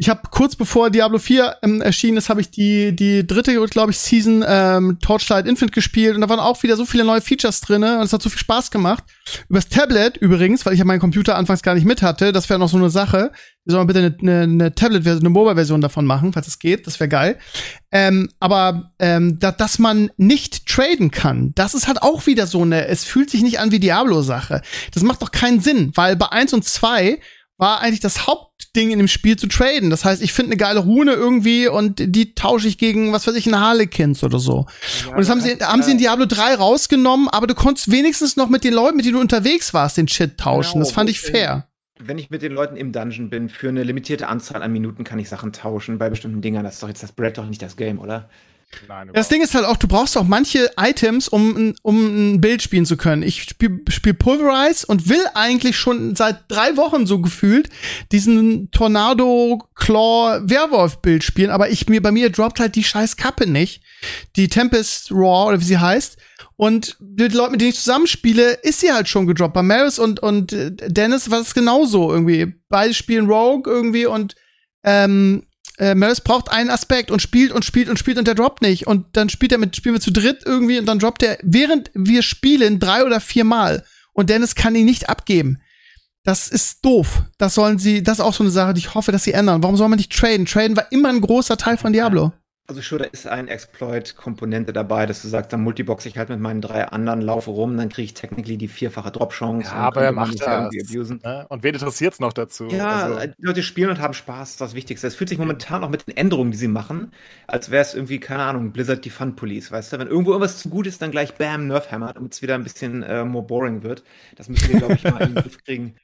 ich habe kurz bevor Diablo 4 ähm, erschienen ist, habe ich die die dritte, glaube ich, Season ähm, Torchlight Infinite gespielt und da waren auch wieder so viele neue Features drinne und es hat so viel Spaß gemacht. Übers Tablet übrigens, weil ich ja meinen Computer anfangs gar nicht mit hatte, das wäre noch so eine Sache. Wir sollen bitte eine, eine, eine Tablet-Version, eine Mobile-Version davon machen, falls es geht. Das wäre geil. Ähm, aber ähm, da, dass man nicht traden kann, das ist halt auch wieder so eine, es fühlt sich nicht an wie Diablo-Sache. Das macht doch keinen Sinn, weil bei 1 und 2 war eigentlich das Hauptding in dem Spiel zu traden. Das heißt, ich finde eine geile Rune irgendwie und die tausche ich gegen, was weiß ich, ein Harlequins oder so. und das haben sie, haben sie in Diablo 3 rausgenommen, aber du konntest wenigstens noch mit den Leuten, mit denen du unterwegs warst, den Shit tauschen. Genau, das fand ich wo- fair. wenn ich mit den Leuten im Dungeon bin, für eine limitierte Anzahl an Minuten kann ich Sachen tauschen bei bestimmten Dingern. Das ist doch jetzt das Brett doch nicht das Game, oder? Nein, das Ding ist halt auch, du brauchst auch manche Items, um, um ein Bild spielen zu können. Ich spiele spiel Pulverize und will eigentlich schon seit drei Wochen so gefühlt diesen Tornado Claw Werwolf Bild spielen, aber ich mir bei mir droppt halt die scheiß Kappe nicht. Die Tempest Raw oder wie sie heißt. Und die Leute, mit denen ich zusammenspiele, ist sie halt schon gedroppt. Bei Maris und, und Dennis war es genauso irgendwie. Beide spielen Rogue irgendwie und ähm, äh, Maris braucht einen Aspekt und spielt und spielt und spielt und der droppt nicht. Und dann spielt er mit, spielen wir zu dritt irgendwie und dann droppt er, während wir spielen, drei oder vier Mal. Und Dennis kann ihn nicht abgeben. Das ist doof. Das sollen sie, das ist auch so eine Sache, die ich hoffe, dass sie ändern. Warum soll man nicht traden? Traden war immer ein großer Teil von Diablo. Also schon, da ist ein Exploit-Komponente dabei, dass du sagst, dann multibox ich halt mit meinen drei anderen, laufe rum, dann kriege ich technically die vierfache Drop-Chance. Ja, aber er macht das. Ne? Und wen interessiert es noch dazu? Ja, also. die Leute spielen und haben Spaß, das ist das Wichtigste. Es fühlt sich momentan auch mit den Änderungen, die sie machen, als wäre es irgendwie, keine Ahnung, Blizzard die Fun Police, weißt du? Wenn irgendwo irgendwas zu gut ist, dann gleich Bam, Nerfhammer, damit es wieder ein bisschen äh, more boring wird. Das müssen wir, glaube ich, mal in den Griff kriegen.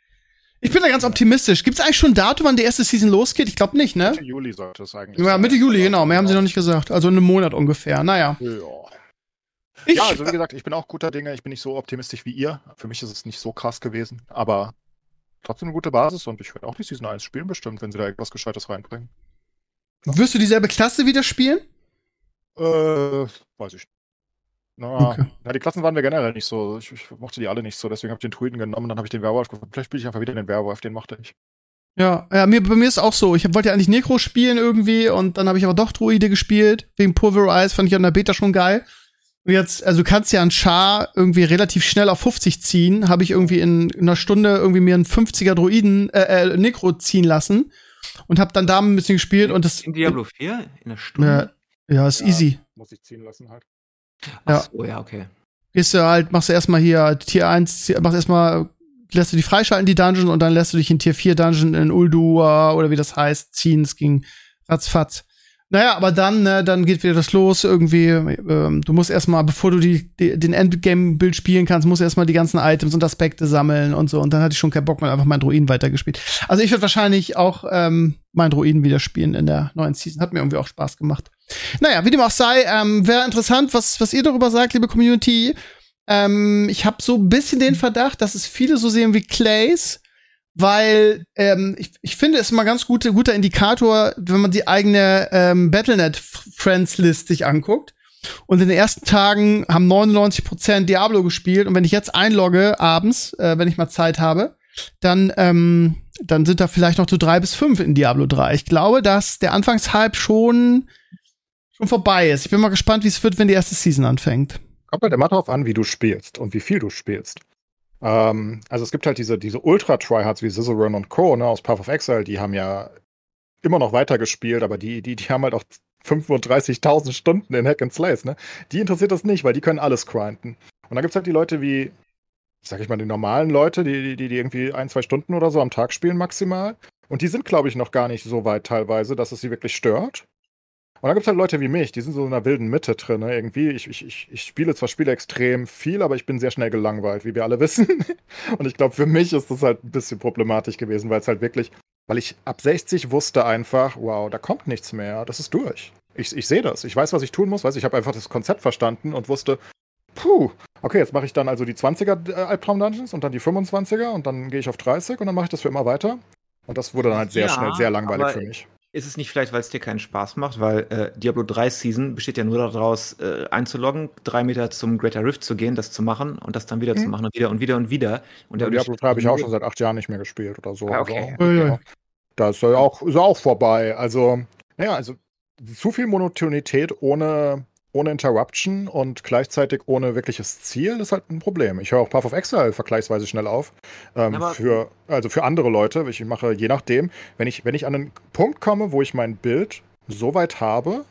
Ich bin da ganz optimistisch. Gibt es eigentlich schon ein Datum, wann die erste Season losgeht? Ich glaube nicht, ne? Mitte Juli sollte es eigentlich. Ja, Mitte Juli, genau. Mehr haben sie noch nicht gesagt. Also in einem Monat ungefähr. Naja. Ja. Ich, ja, also wie gesagt, ich bin auch guter Dinge. Ich bin nicht so optimistisch wie ihr. Für mich ist es nicht so krass gewesen, aber trotzdem eine gute Basis und ich werde auch die Season 1 spielen bestimmt, wenn sie da etwas Gescheites reinbringen. Ja. Wirst du dieselbe Klasse wieder spielen? Äh, weiß ich nicht. Na, okay. ja, die Klassen waren mir generell nicht so. Ich, ich mochte die alle nicht so, deswegen habe ich den Druiden genommen, dann habe ich den Werwolf gefunden. Vielleicht spiele ich einfach wieder den Werwolf, den mochte ich. Ja, ja, mir, bei mir ist auch so. Ich wollte ja eigentlich Necro spielen irgendwie und dann habe ich aber doch Druide gespielt. Wegen Pulverize fand ich an der Beta schon geil. Und jetzt, also du kannst ja einen Char irgendwie relativ schnell auf 50 ziehen. Habe ich irgendwie in, in einer Stunde irgendwie mir einen 50er Druiden, äh, äh Necro ziehen lassen und habe dann da ein bisschen gespielt und das. In Diablo 4? In einer Stunde? Ja, ja ist ja, easy. Muss ich ziehen lassen halt. Ja. Oh ja, okay. Gehst du halt, machst du erstmal hier Tier 1, machst erstmal, lässt du die freischalten, die Dungeon, und dann lässt du dich in Tier 4 Dungeon in Uldua oder wie das heißt, ziehen. Es ging ratzfatz. Naja, aber dann, ne, dann geht wieder das los irgendwie. Ähm, du musst erstmal, bevor du die, die den Endgame-Bild spielen kannst, musst du erstmal die ganzen Items und Aspekte sammeln und so. Und dann hatte ich schon keinen Bock mehr, einfach meinen Druiden weitergespielt. Also ich werde wahrscheinlich auch ähm, meinen Druiden wieder spielen in der neuen Season. Hat mir irgendwie auch Spaß gemacht. Naja, wie dem auch sei, ähm, wäre interessant, was, was ihr darüber sagt, liebe Community. Ähm, ich habe so ein bisschen den Verdacht, dass es viele so sehen wie Clays weil ähm, ich, ich finde es immer ganz gute, guter Indikator, wenn man die eigene ähm, Battlenet Friends List sich anguckt. Und in den ersten Tagen haben 99% Diablo gespielt. Und wenn ich jetzt einlogge abends, äh, wenn ich mal Zeit habe, dann, ähm, dann sind da vielleicht noch so drei bis fünf in Diablo 3. Ich glaube, dass der Anfangshype schon, schon vorbei ist. Ich bin mal gespannt, wie es wird, wenn die erste Season anfängt. Kommt halt immer darauf an, wie du spielst und wie viel du spielst. Ähm, also es gibt halt diese, diese Ultra-Tryhards wie Cicerone und Co. Ne, aus Path of Exile, die haben ja immer noch weitergespielt, aber die, die, die haben halt auch 35.000 Stunden in Hack and Slays, ne? Die interessiert das nicht, weil die können alles grinden. Und dann gibt es halt die Leute wie, sag ich mal, die normalen Leute, die, die, die irgendwie ein, zwei Stunden oder so am Tag spielen maximal. Und die sind, glaube ich, noch gar nicht so weit teilweise, dass es sie wirklich stört. Und dann gibt es halt Leute wie mich, die sind so in einer wilden Mitte drin. Ne? Irgendwie, ich, ich, ich, spiele zwar Spiele extrem viel, aber ich bin sehr schnell gelangweilt, wie wir alle wissen. Und ich glaube, für mich ist das halt ein bisschen problematisch gewesen, weil es halt wirklich, weil ich ab 60 wusste einfach, wow, da kommt nichts mehr, das ist durch. Ich, ich sehe das, ich weiß, was ich tun muss, weiß ich habe einfach das Konzept verstanden und wusste, puh, okay, jetzt mache ich dann also die 20er äh, Albtraum-Dungeons und dann die 25er und dann gehe ich auf 30 und dann mache ich das für immer weiter. Und das wurde dann halt sehr ja, schnell sehr langweilig für mich. Ist es nicht vielleicht, weil es dir keinen Spaß macht? Weil äh, Diablo 3 Season besteht ja nur daraus, äh, einzuloggen, drei Meter zum Greater Rift zu gehen, das zu machen und das dann wieder mhm. zu machen und wieder und wieder und wieder. Und ja, Diablo 3 habe ich auch schon seit acht Jahren nicht mehr gespielt oder so. Ah, okay. Also, ja. Da ist ja auch, ist auch vorbei. Also, naja, also zu viel Monotonität ohne ohne Interruption und gleichzeitig ohne wirkliches Ziel ist halt ein Problem. Ich höre auch Path of Exile vergleichsweise schnell auf. Ähm, für, also für andere Leute. Ich mache je nachdem, wenn ich, wenn ich an einen Punkt komme, wo ich mein Bild so weit habe,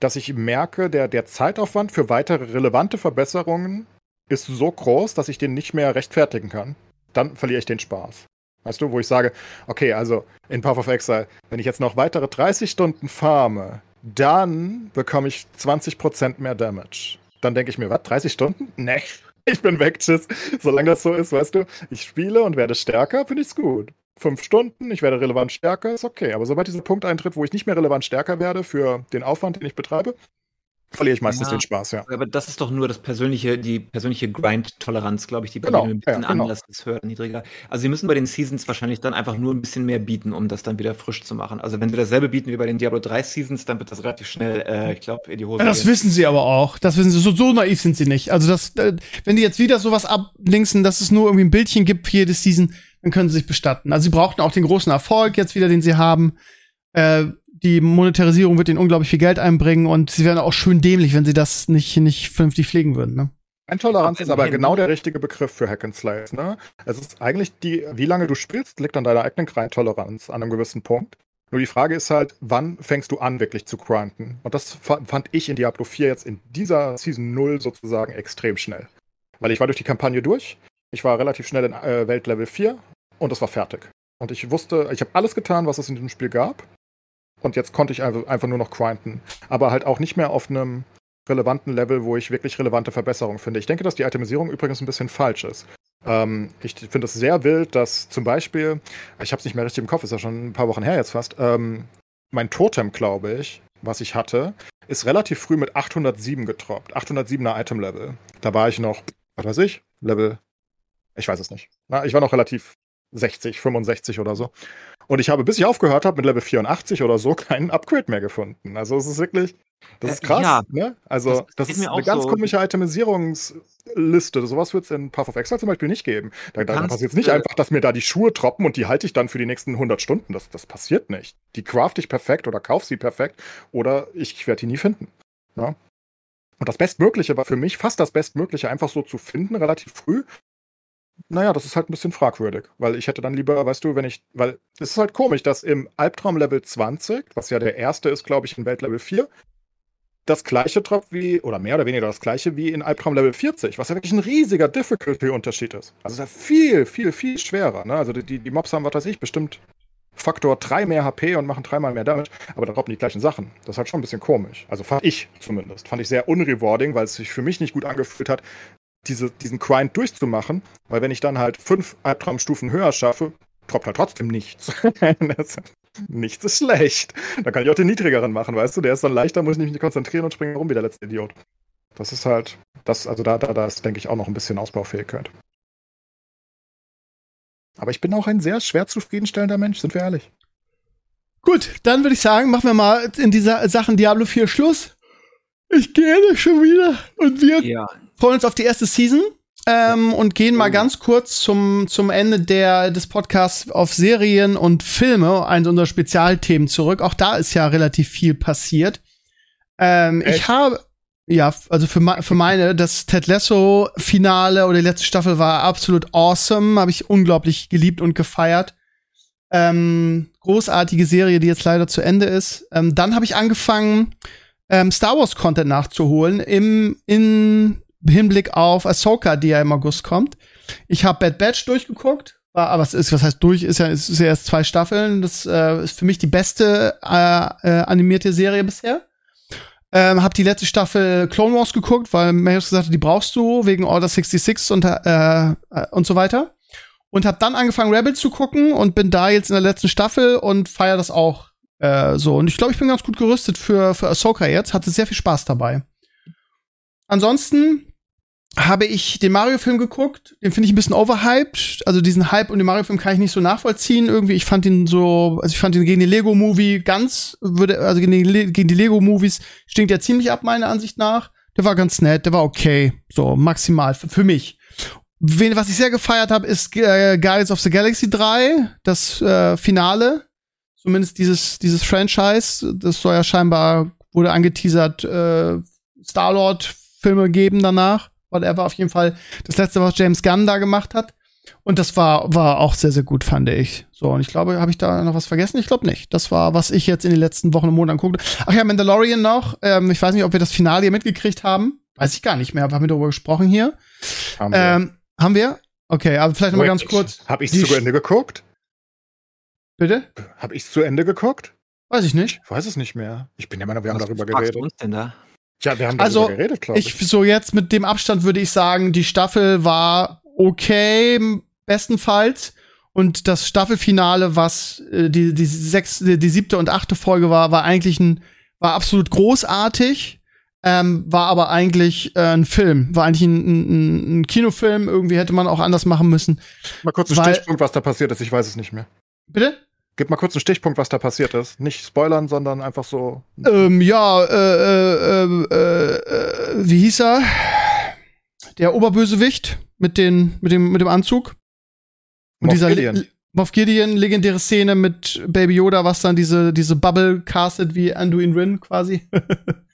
dass ich merke, der, der Zeitaufwand für weitere relevante Verbesserungen ist so groß, dass ich den nicht mehr rechtfertigen kann, dann verliere ich den Spaß. Weißt du, wo ich sage, okay, also in Path of Exile, wenn ich jetzt noch weitere 30 Stunden farme, dann bekomme ich 20% mehr Damage. Dann denke ich mir, was, 30 Stunden? Nee, ich bin weg, tschüss. Solange das so ist, weißt du, ich spiele und werde stärker, finde ich es gut. Fünf Stunden, ich werde relevant stärker, ist okay. Aber sobald dieser Punkt eintritt, wo ich nicht mehr relevant stärker werde für den Aufwand, den ich betreibe, verliere ich meistens Ja. den Spaß, ja. Aber das ist doch nur das persönliche, die persönliche Grind-Toleranz, glaube ich, die bei Genau, ein bisschen ja, genau. anders ist, höher, niedriger. Also sie müssen bei den Seasons wahrscheinlich dann einfach nur ein bisschen mehr bieten, um das dann wieder frisch zu machen. Also wenn sie dasselbe bieten wie bei den Diablo 3 Seasons, dann wird das relativ schnell, äh, ich glaube, in die Hose Ja, das gehen. wissen sie aber auch. Das wissen sie. So, so naiv sind sie nicht. Also, das, äh, wenn die jetzt wieder sowas ablinken, dass es nur irgendwie ein Bildchen gibt für jede Season, dann können sie sich bestatten. Also, sie brauchten auch den großen Erfolg jetzt wieder, den sie haben. Äh, die Monetarisierung wird ihnen unglaublich viel Geld einbringen und sie wären auch schön dämlich, wenn sie das nicht, nicht vernünftig pflegen würden. Ne? Intoleranz ist aber genau der richtige Begriff für Hack and Slays, ne? Es ist eigentlich die, wie lange du spielst, liegt an deiner eigenen Grind-Toleranz an einem gewissen Punkt. Nur die Frage ist halt, wann fängst du an, wirklich zu grinden? Und das fa- fand ich in Diablo 4 jetzt in dieser Season 0 sozusagen extrem schnell. Weil ich war durch die Kampagne durch, ich war relativ schnell in äh, Weltlevel 4 und es war fertig. Und ich wusste, ich habe alles getan, was es in diesem Spiel gab. Und jetzt konnte ich einfach, einfach nur noch grinden. Aber halt auch nicht mehr auf einem relevanten Level, wo ich wirklich relevante Verbesserungen finde. Ich denke, dass die Itemisierung übrigens ein bisschen falsch ist. Ähm, ich finde es sehr wild, dass zum Beispiel, ich habe es nicht mehr richtig im Kopf, ist ja schon ein paar Wochen her jetzt fast, ähm, mein Totem, glaube ich, was ich hatte, ist relativ früh mit 807 getroppt. 807er Item-Level. Da war ich noch, was weiß ich, Level, ich weiß es nicht. Na, ich war noch relativ 60, 65 oder so. Und ich habe, bis ich aufgehört habe, mit Level 84 oder so, keinen Upgrade mehr gefunden. Also es ist wirklich, das ist Äh, krass, ja. ne? Also Das das, ist eine ganz so. komische Itemisierungsliste. Sowas wird es in Path of Exile zum Beispiel nicht geben. Da, da passiert es nicht einfach, dass mir da die Schuhe troppen und die halte ich dann für die nächsten 100 Stunden. Das, das passiert nicht. Die craft ich perfekt oder kauf sie perfekt oder ich werde die nie finden. Ja? Und das Bestmögliche war für mich fast das Bestmögliche, einfach so zu finden, relativ früh. Naja, das ist halt ein bisschen fragwürdig, weil ich hätte dann lieber, weißt du, wenn ich, weil es ist halt komisch, dass im Albtraum Level 20, was ja der erste ist, glaube ich, in Weltlevel 4, das gleiche tropft wie, oder mehr oder weniger das gleiche wie in Albtraum Level 40, was ja wirklich ein riesiger Difficulty-Unterschied ist. Also ist ja viel, viel, viel schwerer. Ne? Also die, die Mobs haben, was weiß ich, bestimmt Faktor 3 mehr HP und machen dreimal mehr Damage, aber da droppen die gleichen Sachen. Das ist halt schon ein bisschen komisch. Also fand ich zumindest. Fand ich sehr unrewarding, weil es sich für mich nicht gut angefühlt hat, diese, diesen Grind durchzumachen, weil wenn ich dann halt fünf Albtraumstufen höher schaffe, droppt halt trotzdem nichts. Das- nichts ist schlecht. Da kann ich auch den niedrigeren machen, weißt du? Der ist dann leichter, muss ich mich nicht konzentrieren und springe rum wie der letzte Idiot. Das ist halt, das, also da, da, da ist, denke ich, auch noch ein bisschen Ausbaufähigkeit. Aber ich bin auch ein sehr schwer zufriedenstellender Mensch, sind wir ehrlich. Gut, dann würde ich sagen, machen wir mal in dieser Sachen Diablo 4 Schluss. Ich gehe schon wieder. Und wir Ja, freuen uns auf die erste Season ähm, und gehen mal ganz kurz zum, zum Ende der, des Podcasts auf Serien und Filme, eins unserer Spezialthemen zurück. Auch da ist ja relativ viel passiert. Ähm, ich habe, ja, also für, für meine, das Ted Lasso Finale oder die letzte Staffel war absolut awesome. Habe ich unglaublich geliebt und gefeiert. Ähm, großartige Serie, die jetzt leider zu Ende ist. Ähm, dann habe ich angefangen, ähm, Star Wars Content nachzuholen im in Hinblick auf Ahsoka, die ja im August kommt. Ich habe Bad Batch durchgeguckt, war, aber es ist was heißt durch ist ja ist ja erst zwei Staffeln. Das äh, ist für mich die beste äh, äh, animierte Serie bisher. Ähm, hab die letzte Staffel Clone Wars geguckt, weil Marius gesagt hat, die brauchst du wegen Order 66 und äh, äh, und so weiter. Und hab dann angefangen Rebels zu gucken und bin da jetzt in der letzten Staffel und feier das auch äh, so. Und ich glaube, ich bin ganz gut gerüstet für, für Ahsoka jetzt. Hatte sehr viel Spaß dabei. Ansonsten habe ich den Mario-Film geguckt. Den finde ich ein bisschen overhyped. Also diesen Hype um den Mario-Film kann ich nicht so nachvollziehen. Irgendwie, ich fand ihn so, also ich fand ihn gegen den Lego-Movie ganz, würde, also gegen die, Le- gegen die Lego-Movies stinkt er ziemlich ab, meiner Ansicht nach. Der war ganz nett, der war okay. So, maximal für, für mich. Wen, was ich sehr gefeiert habe, ist äh, Guardians of the Galaxy 3, das äh, Finale. Zumindest dieses, dieses Franchise. Das soll ja scheinbar, wurde angeteasert, äh, Star-Lord-Filme geben danach. Whatever, auf jeden Fall das letzte, was James Gunn da gemacht hat. Und das war, war auch sehr, sehr gut, fand ich. So, und ich glaube, habe ich da noch was vergessen? Ich glaube nicht. Das war, was ich jetzt in den letzten Wochen und Monaten guckte. Ach ja, Mandalorian noch. Ähm, ich weiß nicht, ob wir das Finale hier mitgekriegt haben. Weiß ich gar nicht mehr. Wir haben darüber gesprochen hier. Haben wir. Ähm, haben wir? Okay, aber vielleicht noch mal ganz kurz. Hab ich's Die zu Ende geguckt? Bitte? Hab ich's zu Ende geguckt? Weiß ich nicht. Ich weiß es nicht mehr. Ich bin der Meinung, wir haben was darüber geredet. uns denn da? Ja, wir haben Also, darüber geredet, glaube ich. Ich, so jetzt mit dem Abstand würde ich sagen, die Staffel war okay, bestenfalls. Und das Staffelfinale, was äh, die, die, sechs, die, siebte und achte Folge war, war eigentlich ein, war absolut großartig. Ähm, war aber eigentlich äh, ein Film, war eigentlich ein, ein, ein Kinofilm. Irgendwie hätte man auch anders machen müssen. Mal kurz einen Stichpunkt, was da passiert ist. Ich weiß es nicht mehr. Bitte? Gib mal kurz einen Stichpunkt, was da passiert ist. Nicht spoilern, sondern einfach so. Ähm, ja, äh, äh, äh, äh, wie hieß er? Der Oberbösewicht mit, den, mit, dem, mit dem Anzug. Und Moff dieser Gideon. Moff Gideon, legendäre Szene mit Baby Yoda, was dann diese, diese Bubble castet wie Anduin Rin quasi.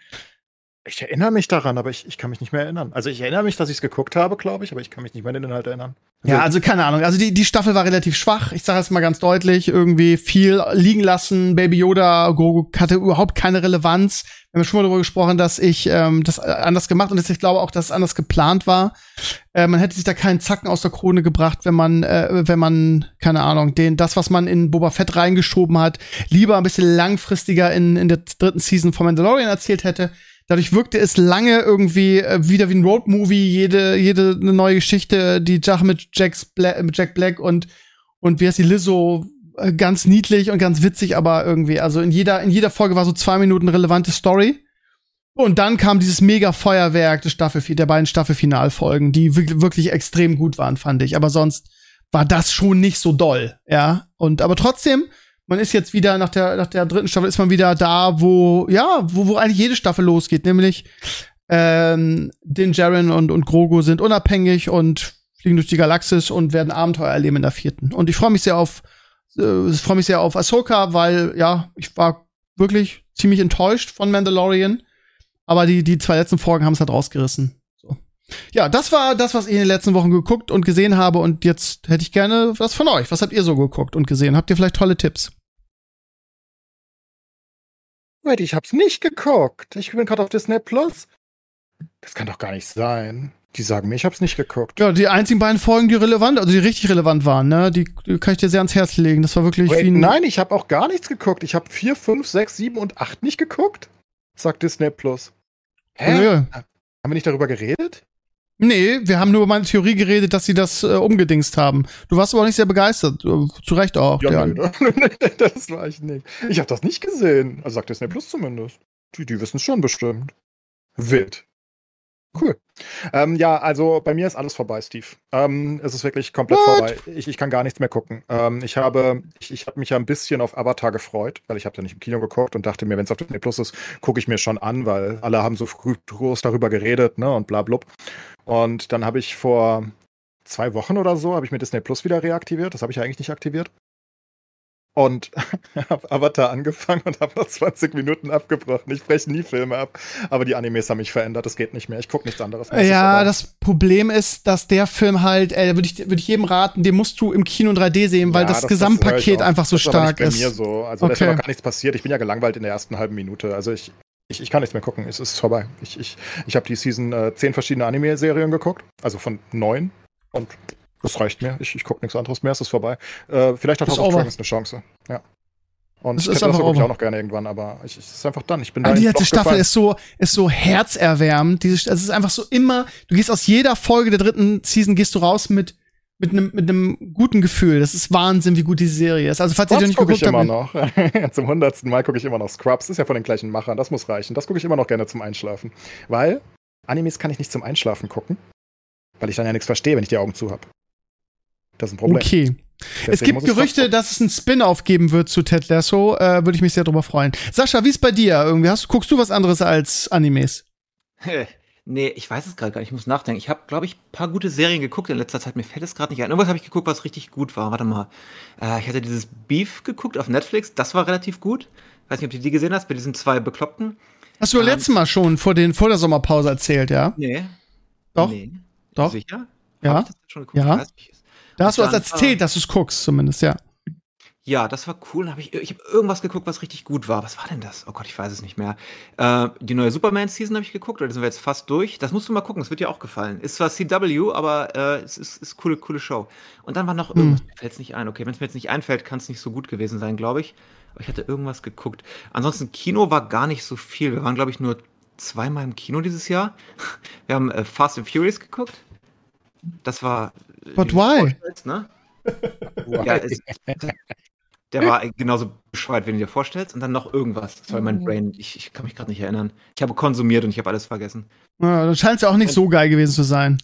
Ich erinnere mich daran, aber ich, ich kann mich nicht mehr erinnern. Also ich erinnere mich, dass ich es geguckt habe, glaube ich, aber ich kann mich nicht mehr an den Inhalt erinnern. ja, also keine Ahnung. Also die, die Staffel war relativ schwach. Ich sage es mal ganz deutlich. Irgendwie viel liegen lassen. Baby Yoda, Grogu hatte überhaupt keine Relevanz. Wir haben schon mal darüber gesprochen, dass ich ähm, das anders gemacht und dass ich glaube auch, dass es anders geplant war. Äh, man hätte sich da keinen Zacken aus der Krone gebracht, wenn man, äh, wenn man, keine Ahnung, den, das, was man in Boba Fett reingeschoben hat, lieber ein bisschen langfristiger in, in der dritten Season von Mandalorian erzählt hätte. Dadurch wirkte es lange irgendwie äh, wieder wie ein Roadmovie, jede, jede neue Geschichte, die Sache mit, Jack's Bla mit Jack Black und, und wie heißt die Lizzo, äh, ganz niedlich und ganz witzig, aber irgendwie, also in jeder, in jeder Folge war so zwei Minuten relevante Story. Und dann kam dieses mega Feuerwerk des der beiden Staffelfinalfolgen, die wirklich extrem gut waren, fand ich. Aber sonst war das schon nicht so doll, ja. Und aber trotzdem, man ist jetzt wieder nach der nach der dritten Staffel ist man wieder da, wo ja, wo, wo eigentlich jede Staffel losgeht, nämlich ähm, Din Djarin und und Grogu sind unabhängig und fliegen durch die Galaxis und werden Abenteuer erleben in der vierten. Und ich freue mich sehr auf äh, freue mich sehr auf Ahsoka, weil ja, ich war wirklich ziemlich enttäuscht von Mandalorian, aber die die zwei letzten Folgen haben es halt rausgerissen. So. Ja, das war das, was ich in den letzten Wochen geguckt und gesehen habe und jetzt hätte ich gerne was von euch. Was habt ihr so geguckt und gesehen? Habt ihr vielleicht tolle Tipps? Wait, ich hab's nicht geguckt. Ich bin gerade auf Disney Plus. Das kann doch gar nicht sein. Die sagen mir, ich hab's nicht geguckt. Ja, die einzigen beiden Folgen, die relevant, also die richtig relevant waren, ne, die, die kann ich dir sehr ans Herz legen. Das war wirklich Wait, nein, ich habe auch gar nichts geguckt. Ich habe 4, 5, 6, 7 und 8 nicht geguckt. Sagt Disney Plus. Hä? Ja. Haben wir nicht darüber geredet? Nee, wir haben nur über meine Theorie geredet, dass sie das äh, umgedingst haben. Du warst aber auch nicht sehr begeistert. Äh, zu Recht auch. Ja, Ja, nö, ne? das war ich nicht. Ich habe das nicht gesehen. Also sagt Disney Plus zumindest. Die, die wissen es schon bestimmt. Wild. Cool. Ähm, ja, also bei mir ist alles vorbei, Steve. Ähm, es ist wirklich komplett What? vorbei. Ich, ich kann gar nichts mehr gucken. Ähm, ich habe, ich, ich habe mich ja ein bisschen auf Avatar gefreut, weil ich habe ja nicht im Kino geguckt und dachte mir, wenn es auf Disney Plus ist, gucke ich mir schon an, weil alle haben so früh groß darüber geredet, ne, und bla blub. Und dann habe ich vor zwei Wochen oder so, habe ich mir Disney Plus wieder reaktiviert. Das habe ich ja eigentlich nicht aktiviert. Und habe Avatar angefangen und habe nach 20 Minuten abgebrochen. Ich breche nie Filme ab, aber die Animes haben mich verändert. Das geht nicht mehr. Ich gucke nichts anderes mehr. Ist Ja, das Problem ist, dass der Film halt, äh, würde ich, würd ich jedem raten, den musst du im Kino in 3D sehen, weil Ja, das, ich Gesamtpaket auch. einfach so das ist stark nicht bei ist. mir so. Also da ist ja Okay. noch gar nichts passiert. Ich bin ja gelangweilt in der ersten halben Minute. Also ich, ich, ich kann nichts mehr gucken. Es ist vorbei. Ich, ich, ich habe die Season äh, zehn verschiedene Anime-Serien geguckt, also von neun. Und das reicht mir. Ich, ich gucke nichts anderes mehr. Es ist vorbei. Äh, vielleicht hat House of. Dragons eine Chance. Ja. Und ich hätte das einfach gucke ich auch noch gerne irgendwann, aber ich, es ist einfach dann. Ich bin Aber da die letzte Staffel gefallen. ist so, ist so herzerwärmend. Diese, es ist einfach so immer, du gehst aus jeder Folge der dritten Season, gehst du raus mit, mit einem, mit einem guten Gefühl. Das ist Wahnsinn, wie gut diese Serie ist. Also, falls ihr Scrubs noch nicht ich geguckt immer habt. noch. Zum hundertsten Mal gucke ich immer noch Scrubs. Ist ja von den gleichen Machern. Das muss reichen. Das gucke ich immer noch gerne zum Einschlafen. Weil Animes kann ich nicht zum Einschlafen gucken. Weil ich dann ja nichts verstehe, wenn ich die Augen zu habe. Das ist ein Problem. Okay. es Deswegen gibt muss ich Gerüchte, dass es einen Spin-off geben wird zu Ted Lasso. Äh, Würde ich mich sehr drüber freuen. Sascha, wie ist bei dir? Irgendwie hast, guckst du was anderes als Animes? nee, ich weiß es gerade gar nicht. Ich muss nachdenken. Ich habe, glaube ich, ein paar gute Serien geguckt in letzter Zeit. Mir fällt es gerade nicht ein. Irgendwas habe ich geguckt, was richtig gut war. Warte mal. Äh, ich hatte dieses Beef geguckt auf Netflix. Das war relativ gut. Weiß nicht, ob du die gesehen hast, bei diesen zwei Bekloppten. Hast du Ähm, letztes Mal schon vor, den, vor der Sommerpause erzählt, ja? Nee. Doch? Nee. Doch? Sicher? Ja. Hab ich das schon geguckt? Ja. Ich weiß nicht. Da hast du was erzählt, dass du es guckst, zumindest, ja. Ja, das war cool. Hab ich ich habe irgendwas geguckt, was richtig gut war. Was war denn das? Oh Gott, ich weiß es nicht mehr. Äh, die neue Superman-Season habe ich geguckt, da sind wir jetzt fast durch. Das musst du mal gucken, das wird dir auch gefallen. Ist zwar CW, aber äh, es ist, ist coole, coole Show. Und dann war noch Hm. irgendwas, mir fällt es nicht ein. Okay, wenn es mir jetzt nicht einfällt, kann es nicht so gut gewesen sein, glaube ich. Aber ich hatte irgendwas geguckt. Ansonsten, Kino war gar nicht so viel. Wir waren, glaube ich, nur zweimal im Kino dieses Jahr. Wir haben äh, Fast and Furious geguckt. Das war. But du why? Ne? Ja, es, der war genauso bescheuert, wenn du dir vorstellst. Und dann noch irgendwas. Das war Mhm. mein Brain. Ich, ich kann mich gerade nicht erinnern. Ich habe konsumiert und ich habe alles vergessen. Ja, das scheint ja auch nicht so geil gewesen zu sein.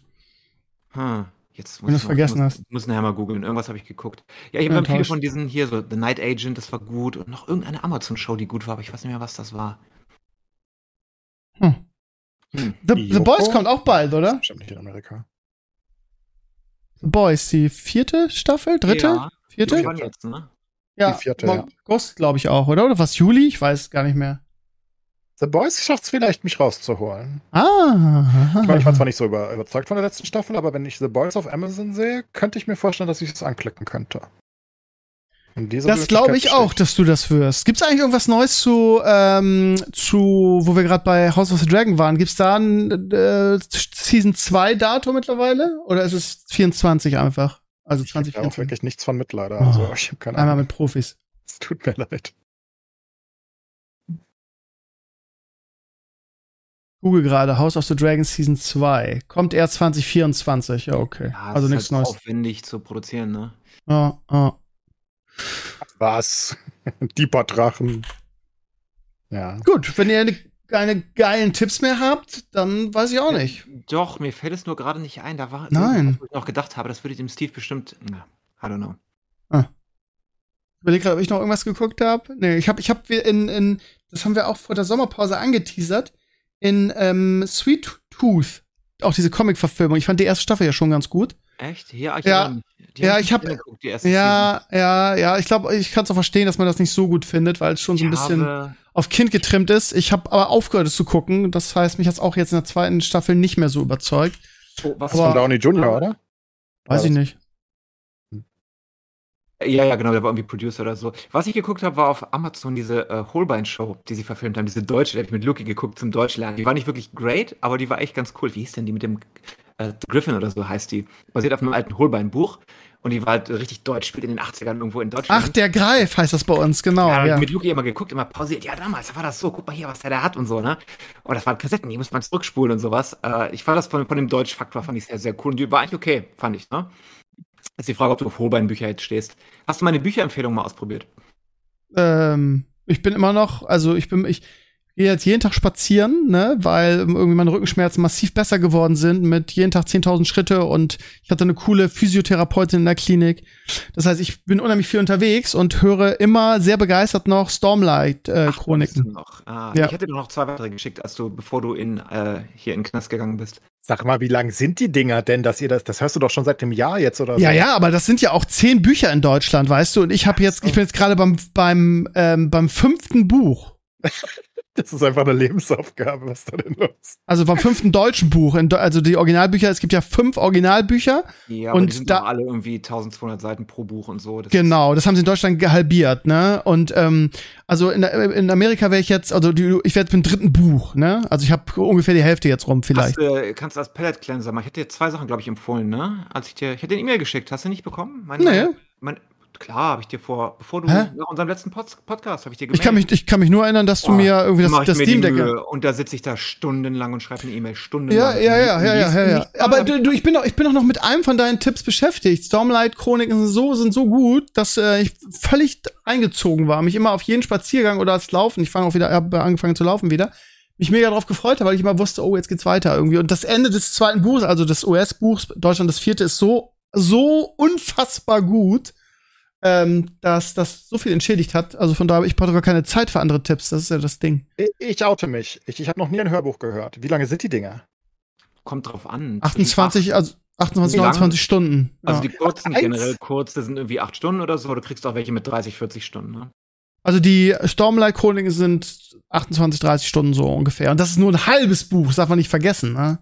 Hm. Jetzt Wenn du's ich mal- vergessen muss, hast. Muss nachher mal googeln. Irgendwas habe ich geguckt. Ja, ich habe viele enttäuscht. von diesen hier, so The Night Agent, das war gut. Und noch irgendeine Amazon-Show, die gut war, aber ich weiß nicht mehr, was das war. Hm. Hm. The, The? Boys kommt auch bald, oder? Bestimmt nicht in Amerika. The Boys, die vierte Staffel? Dritte? Ja, Vierte? die waren jetzt, ne? Ja, Die vierte, im ja. August, glaube ich auch, oder? Oder was, Juli? Ich weiß gar nicht mehr. The Boys schafft es vielleicht, mich rauszuholen. Ah. Ich meine, ich war zwar nicht so über, überzeugt von der letzten Staffel, aber wenn ich The Boys auf Amazon sehe, könnte ich mir vorstellen, dass ich es anklicken könnte. Das glaube ich auch, dass du das wirst. Gibt's eigentlich irgendwas Neues zu, ähm, zu, wo wir gerade bei House of the Dragon waren? Gibt's da ein äh, Season 2 Datum mittlerweile? Oder ist es 24 einfach? Also besteht. Ich habe da auch 2024. wirklich nichts von mit, leider. Oh. Also, ich habe keine Einmal Ahnung. mit Profis. Es tut mir leid. Google gerade, House of the Dragon Season 2. Kommt erst 2024. Ja, okay. Ja, das also ist nichts halt Neues. aufwendig zu produzieren, ne? Ja, ja. Was? Deeper-Drachen. Ja. Gut, wenn ihr eine, keine geilen Tipps mehr habt, dann weiß ich auch nicht. Doch, mir fällt es nur gerade nicht ein. Da war Nein. wo ich noch gedacht habe, das würde dem Steve bestimmt. Na, I don't know. Ich überlege gerade, ob ich noch irgendwas geguckt habe. Nee, ich habe, ich habe in, in, das haben wir auch vor der Sommerpause angeteasert, in ähm, Sweet Tooth, auch diese Comic-Verfilmung. Ich fand die erste Staffel ja schon ganz gut. Echt? Ja, ich, Ja. Ja, ich hab- nicht geguckt, die erste Ja, ja, ja. Ich glaube, ich kann es auch verstehen, dass man das nicht so gut findet, weil es schon so ein bisschen habe, auf Kind getrimmt ist. Ich habe aber aufgehört, es zu gucken. Das heißt, mich hat's auch jetzt in der zweiten Staffel nicht mehr so überzeugt. oh, was Aber- Von Downey Jr., oder? Weiß ich nicht. Ja, ja, genau, der war irgendwie Producer oder so. Was ich geguckt habe, war auf Amazon diese äh, Holbein-Show, die sie verfilmt haben, diese deutsche, die habe ich mit Lucky geguckt zum Deutschlernen. Die war nicht wirklich great, aber die war echt ganz cool. Wie hieß denn die mit dem äh, Griffin oder so heißt die? Basiert auf einem alten Holbein-Buch. Und die war halt richtig deutsch, spielt in den 80ern irgendwo in Deutschland. Ach, der Greif heißt das bei uns, genau. ja, Ja, mit Luki immer geguckt, immer pausiert. Ja, damals war das so. Guck mal hier, was der da hat und so, ne? Und das waren Kassetten, die muss man zurückspulen und sowas. Äh, ich fand das von, von dem Deutschfaktor fand ich sehr, sehr cool. Und die war eigentlich okay, fand ich, ne? Ist die Frage, ob du auf Holbein-Bücher jetzt stehst. Hast du meine Bücherempfehlung mal ausprobiert? ähm, ich bin immer noch, also ich bin, ich gehe jetzt jeden Tag spazieren, ne, weil irgendwie meine Rückenschmerzen massiv besser geworden sind mit jeden Tag 10.000 Schritte und ich hatte eine coole Physiotherapeutin in der Klinik. Das heißt, ich bin unheimlich viel unterwegs und höre immer sehr begeistert noch Stormlight äh, Ach, Chroniken. Noch. Ah, Ja. Ich hätte dir noch zwei weitere geschickt, als du, bevor du in, äh, hier in den Knast gegangen bist. Sag mal, wie lang sind die Dinger denn, dass ihr das, das hörst du doch schon seit dem Jahr jetzt oder Ja, so? ja, aber das sind ja auch zehn Bücher in Deutschland, weißt du? Und ich habe jetzt, ich bin jetzt gerade beim beim ähm, beim fünften Buch. Das ist einfach eine Lebensaufgabe, was da denn los? Also beim fünften deutschen Buch. Also die Originalbücher, es gibt ja fünf Originalbücher. Ja, aber Und die sind da- alle irgendwie 1200 Seiten pro Buch und so. Das Genau, das haben sie in Deutschland gehalbiert, ne? Und ähm, also in, in Amerika wäre ich jetzt, also die, ich werde beim dritten Buch, ne? Also ich habe ungefähr die Hälfte jetzt rum vielleicht. Hast, äh, kannst du als Pellet Cleanser machen. Ich hätte dir zwei Sachen, glaube ich, empfohlen, ne? Als ich dir, ich hätte dir eine E-Mail geschickt. Hast du nicht bekommen? Mein, Nee. Mein, klar, habe ich dir vor, bevor du Hä? nach unserem letzten Pod Podcast habe ich dir Ich kann mich, ich kann mich nur erinnern, dass du Boah, mir irgendwie das, das Steam Deck. Und da sitze ich da stundenlang und schreibe eine E-Mail stundenlang. Ja, ja, ja, ja, ja, ja, ja. Aber du, du, ich bin doch, ich bin doch noch mit einem von deinen Tipps beschäftigt. Stormlight Chroniken sind so, sind so gut, dass äh, ich völlig eingezogen war. Mich immer auf jeden Spaziergang oder das Laufen, ich fange auch wieder, habe angefangen zu laufen wieder, mich mega darauf gefreut habe, weil ich immer wusste, oh, jetzt geht's weiter irgendwie. Und das Ende des zweiten Buchs, also des US-Buchs, Deutschland das vierte, ist so, so unfassbar gut, ähm, dass das so viel entschädigt hat. Also von daher, ich brauche gar keine Zeit für andere Tipps. Das ist ja das Ding. Ich, ich oute mich. Ich, ich habe noch nie ein Hörbuch gehört. Wie lange sind die Dinger? Kommt drauf an. 28, also 28, Wie lang? 29 Stunden. Also ja. die kurzen, Eins? generell kurz, das sind irgendwie acht Stunden oder so. Du kriegst auch welche mit 30, 40 Stunden. Ne? Also die Stormlight Chroniken sind 28, 30 Stunden so ungefähr. Und das ist nur ein halbes Buch, das darf man nicht vergessen. Ne?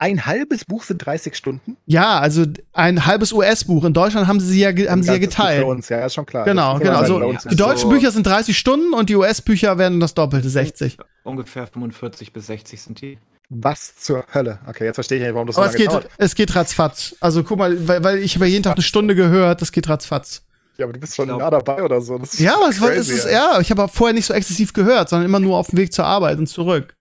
Ein halbes Buch sind 30 Stunden? Ja, also ein halbes US-Buch. In Deutschland haben sie sie ja, haben sie ja Das ist gut geteilt. Für uns, ja, ist schon klar. Genau, genau. Also die deutschen so- Bücher sind 30 Stunden und die US-Bücher werden das Doppelte, 60. Ungefähr 45 bis 60 sind die. Was zur Hölle? Okay, jetzt verstehe ich nicht, warum das so Aber es lange geht, dauert. es geht ratzfatz. Also guck mal, weil, weil ich habe ja jeden Tag eine Stunde gehört, das geht ratzfatz. Ja, aber du bist schon glaub- Jahr dabei oder so. Das ist Ja, aber es, war, es ist, ja, ich habe vorher nicht so exzessiv gehört, sondern immer nur auf dem Weg zur Arbeit und zurück.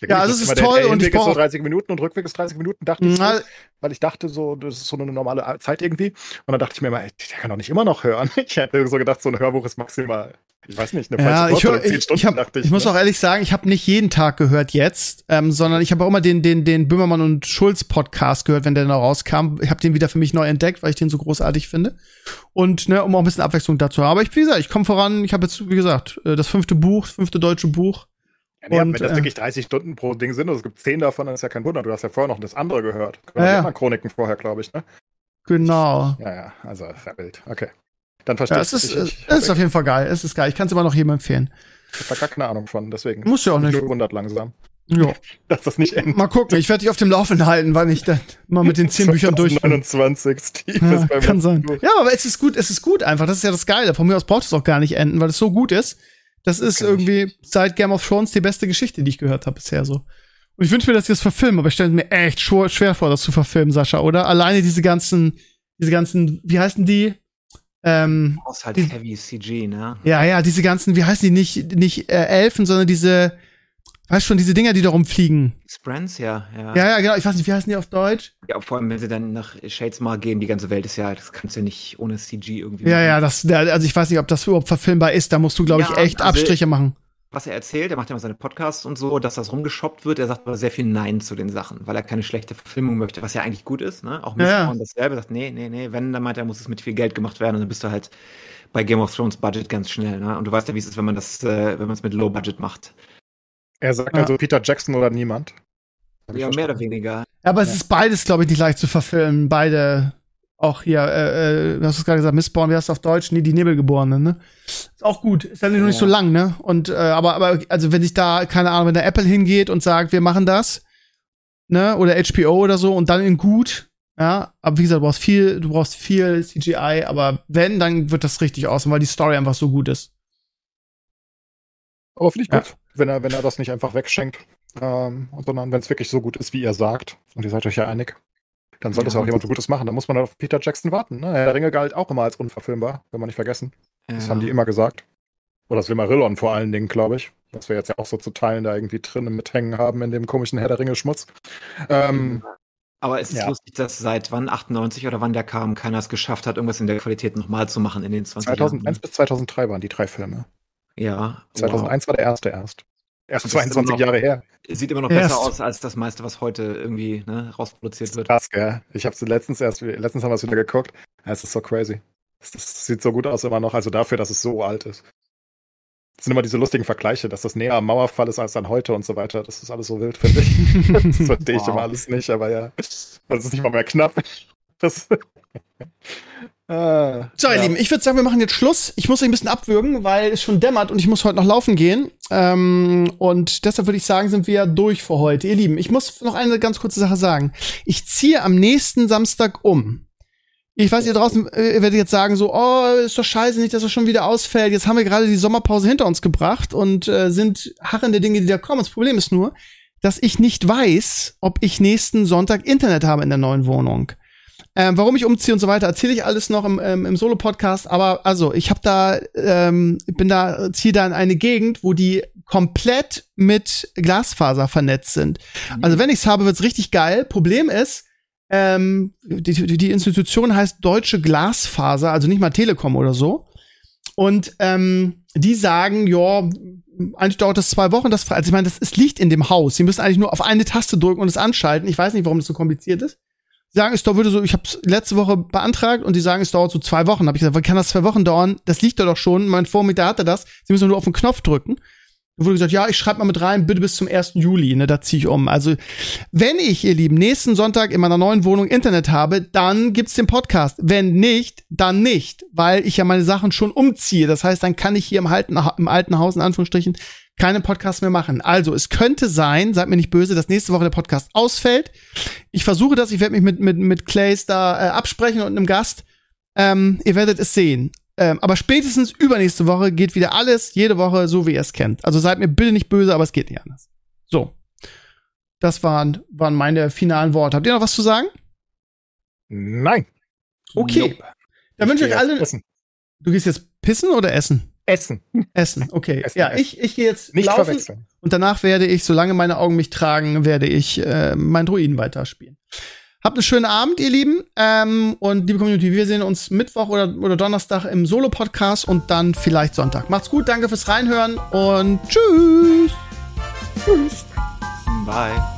Ja, also ich es ist toll der und ich Hinweg ist so brauch- 30 Minuten und Rückweg ist 30 Minuten, dachte ich, so, Na, weil ich dachte so, das ist so eine normale Zeit irgendwie. Und dann dachte ich mir immer, ey, der kann doch nicht immer noch hören. Ich hätte so gedacht, so ein Hörbuch ist maximal, ich weiß nicht, eine Ja, falsche ich, hör, oder 10 ich, Stunden, ich, hab, ich, ich. muss ne? auch ehrlich sagen, ich habe nicht jeden Tag gehört jetzt, ähm, sondern ich habe auch immer den, den, den Böhmermann und Schulz Podcast gehört, wenn der noch rauskam. Ich habe den wieder für mich neu entdeckt, weil ich den so großartig finde. Und ne, um auch ein bisschen Abwechslung dazu zu haben. Aber ich, wie gesagt, ich komme voran. Ich habe jetzt, wie gesagt, äh, das fünfte Buch, das fünfte deutsche Buch. Ja, nee, und, wenn das äh, wirklich 30 Stunden pro Ding sind und es gibt 10 davon, dann ist ja kein Wunder. Du hast ja vorher noch das andere gehört. Ja, ja. Anderen Chroniken vorher, glaube ich, ne? Genau. Ja, ja, also ja wild. Okay. Dann verstehe Ja, ich es ist, Ich, es ist auf jeden Fall geil. Es ist geil. Ich kann es immer noch jedem empfehlen. ich hab da gar keine Ahnung von, deswegen. Muss ja auch nicht. nur gewundert langsam, Jo. dass das nicht endet. Mal gucken. Ich werde dich auf dem Laufenden halten, wann ich dann mal mit den zehn Büchern durch bin. 29 Steve Ja, ist beim kann letzten sein. Buch. Ja, aber es ist gut, es ist gut einfach. Das ist ja das Geile. Von mir aus braucht es auch gar nicht enden, weil es so gut ist. Das ist irgendwie seit Game of Thrones die beste Geschichte, die ich gehört habe bisher so. Und ich wünsche mir, dass sie das verfilmen, aber ich stelle mir echt schwer, vor, das zu verfilmen, Sascha, oder? Alleine diese ganzen, diese ganzen, wie heißen die? Ähm, halt Die- Heavy CG, ne? ja, ja, diese ganzen, wie heißen die nicht, nicht äh, Elfen, sondern diese, weißt schon, diese Dinger, die da rumfliegen. Sprints, ja, ja. Ja, ja, genau, ich weiß nicht, wie heißen die auf Deutsch? Ja, vor allem, wenn sie dann nach Shadesmar gehen, die ganze Welt ist ja, das kannst du ja nicht ohne CG irgendwie Ja, machen. ja, das, also ich weiß nicht, ob das überhaupt verfilmbar ist, da musst du, glaube ich, Ja, echt also- Abstriche machen. Was er erzählt, er macht ja immer seine Podcasts und so, dass das rumgeshoppt wird. Er sagt aber sehr viel Nein zu den Sachen, weil er keine schlechte Verfilmung möchte, was ja eigentlich gut ist, ne? Auch Ja, ja. Mistborn dasselbe, sagt, nee, nee, nee, wenn, dann meint er, muss es mit viel Geld gemacht werden und dann bist du halt bei Game of Thrones Budget ganz schnell, ne? Und du weißt ja, wie es ist, wenn man das, äh, wenn man es mit Low Budget macht. Er sagt Ja. also Peter Jackson oder niemand. Ja, mehr verstanden. oder weniger. Aber es Ja. ist beides, glaube ich, nicht leicht zu verfilmen. Beide, auch hier, äh, äh, du hast es gerade gesagt, Missborn, wie heißt es auf Deutsch? Nee, die Nebelgeborenen, ne? Ist auch gut. Ist dann nur nicht Ja. so lang, ne? Und, äh, aber, aber, also wenn sich da, keine Ahnung, wenn der Apple hingeht und sagt, wir machen das, ne? Oder HBO oder so und dann in gut, ja? Aber wie gesagt, du brauchst viel, du brauchst viel CGI, aber wenn, dann wird das richtig aussehen, weil die Story einfach so gut ist. Aber finde ich Ja. Wenn er, wenn er das nicht einfach wegschenkt, ähm, sondern wenn es wirklich so gut ist, wie ihr sagt, und ihr seid euch ja einig, dann soll Ja, das ja auch jemand so Gutes machen. Da muss man auf Peter Jackson warten. Ne? Herr der Ringe galt auch immer als unverfilmbar, wenn man nicht vergessen. Das Ja. haben die immer gesagt. Oder Silmarillion vor allen Dingen, glaube ich. Was wir jetzt ja auch so zu Teilen da irgendwie drinnen mithängen haben in dem komischen Herr der Ringe-Schmutz. Ähm, Aber es ist Ja. lustig, dass seit wann, 98 oder wann der kam, keiner es geschafft hat, irgendwas in der Qualität nochmal zu machen in den 20 2001 Jahren. bis 2003 waren die drei Filme. Ja. 2001 war der erste erst. Erst Das ist 22 immer noch- Jahre her. Wow. Sieht immer noch Erst. besser aus als das meiste, was heute irgendwie ne, rausproduziert wird. Krass, gell? Ich habe letztens erst, letztens haben wir es wieder geguckt. Es ist so crazy. Das, das sieht so gut aus immer noch, also dafür, dass es so alt ist. Das sind immer diese lustigen Vergleiche, dass das näher am Mauerfall ist als dann heute und so weiter. Das ist alles so wild, finde ich. das verstehe ich Wow. immer alles nicht, aber ja. Das ist nicht mal mehr knapp. Das, ah, So, ihr ja. Lieben, ich würde sagen, wir machen jetzt Schluss. Ich muss euch ein bisschen abwürgen, weil es schon dämmert und ich muss heute noch laufen gehen. Ähm, und deshalb würde ich sagen, sind wir durch für heute. Ihr Lieben, ich muss noch eine ganz kurze Sache sagen. Ich ziehe am nächsten Samstag um. Ich weiß, ihr draußen, äh, werdet jetzt sagen so, oh, ist doch scheiße nicht, dass er schon wieder ausfällt. Jetzt haben wir gerade die Sommerpause hinter uns gebracht und äh, sind harrende Dinge, die da kommen. Das Problem ist nur, dass ich nicht weiß, ob ich nächsten Sonntag Internet habe in der neuen Wohnung. Ähm, warum ich umziehe und so weiter, erzähle ich alles noch im, ähm, im Solo-Podcast. Aber also, ich habe da, ähm, bin da, ziehe da in eine Gegend, wo die komplett mit Glasfaser vernetzt sind. Also, wenn ich's habe, wird's richtig geil. Problem ist, ähm, die, die, Institution heißt Deutsche Glasfaser, also nicht mal Telekom oder so. Und ähm, die sagen, ja, eigentlich dauert das zwei Wochen. Das, frei- also ich meine, das ist, liegt in dem Haus. Sie müssen eigentlich nur auf eine Taste drücken und es anschalten. Ich weiß nicht, warum das so kompliziert ist. Sagen, es würde so, ich habe es letzte Woche beantragt und die sagen, es dauert so zwei Wochen. Habe ich gesagt, wann kann das zwei Wochen dauern? Das liegt da doch schon. Mein Vormieter hatte das. Sie müssen nur auf den Knopf drücken. Da wurde gesagt, ja, ich schreibe mal mit rein, bitte bis zum 1. Juli, ne, da ziehe ich um. Also, wenn ich, ihr Lieben, nächsten Sonntag in meiner neuen Wohnung Internet habe, dann gibt's den Podcast. Wenn nicht, dann nicht, weil ich ja meine Sachen schon umziehe. Das heißt, dann kann ich hier im alten, im alten Haus, in Anführungsstrichen, keinen Podcast mehr machen. Also, es könnte sein, seid mir nicht böse, dass nächste Woche der Podcast ausfällt. Ich versuche das, ich werde mich mit, mit, mit Clays da äh, absprechen und einem Gast. Ähm, ihr werdet es sehen. Ähm, aber spätestens übernächste Woche geht wieder alles, jede Woche, so wie ihr es kennt. Also seid mir bitte nicht böse, aber es geht nicht anders. So. Das waren, waren meine finalen Worte. Habt ihr noch was zu sagen? Nein. Okay. Nope. Dann wünsche ich euch alle. essen. Du gehst jetzt pissen oder essen? Essen. Essen, okay. Essen, ja, essen. ich, ich gehe jetzt Nicht laufen verwechseln. und danach werde ich, solange meine Augen mich tragen, werde ich äh, meinen Druiden weiterspielen. Habt einen schönen Abend, ihr Lieben. Ähm, und liebe Community, wir sehen uns Mittwoch oder, oder Donnerstag im Solo-Podcast und dann vielleicht Sonntag. Macht's gut, danke fürs Reinhören und tschüss. Bye.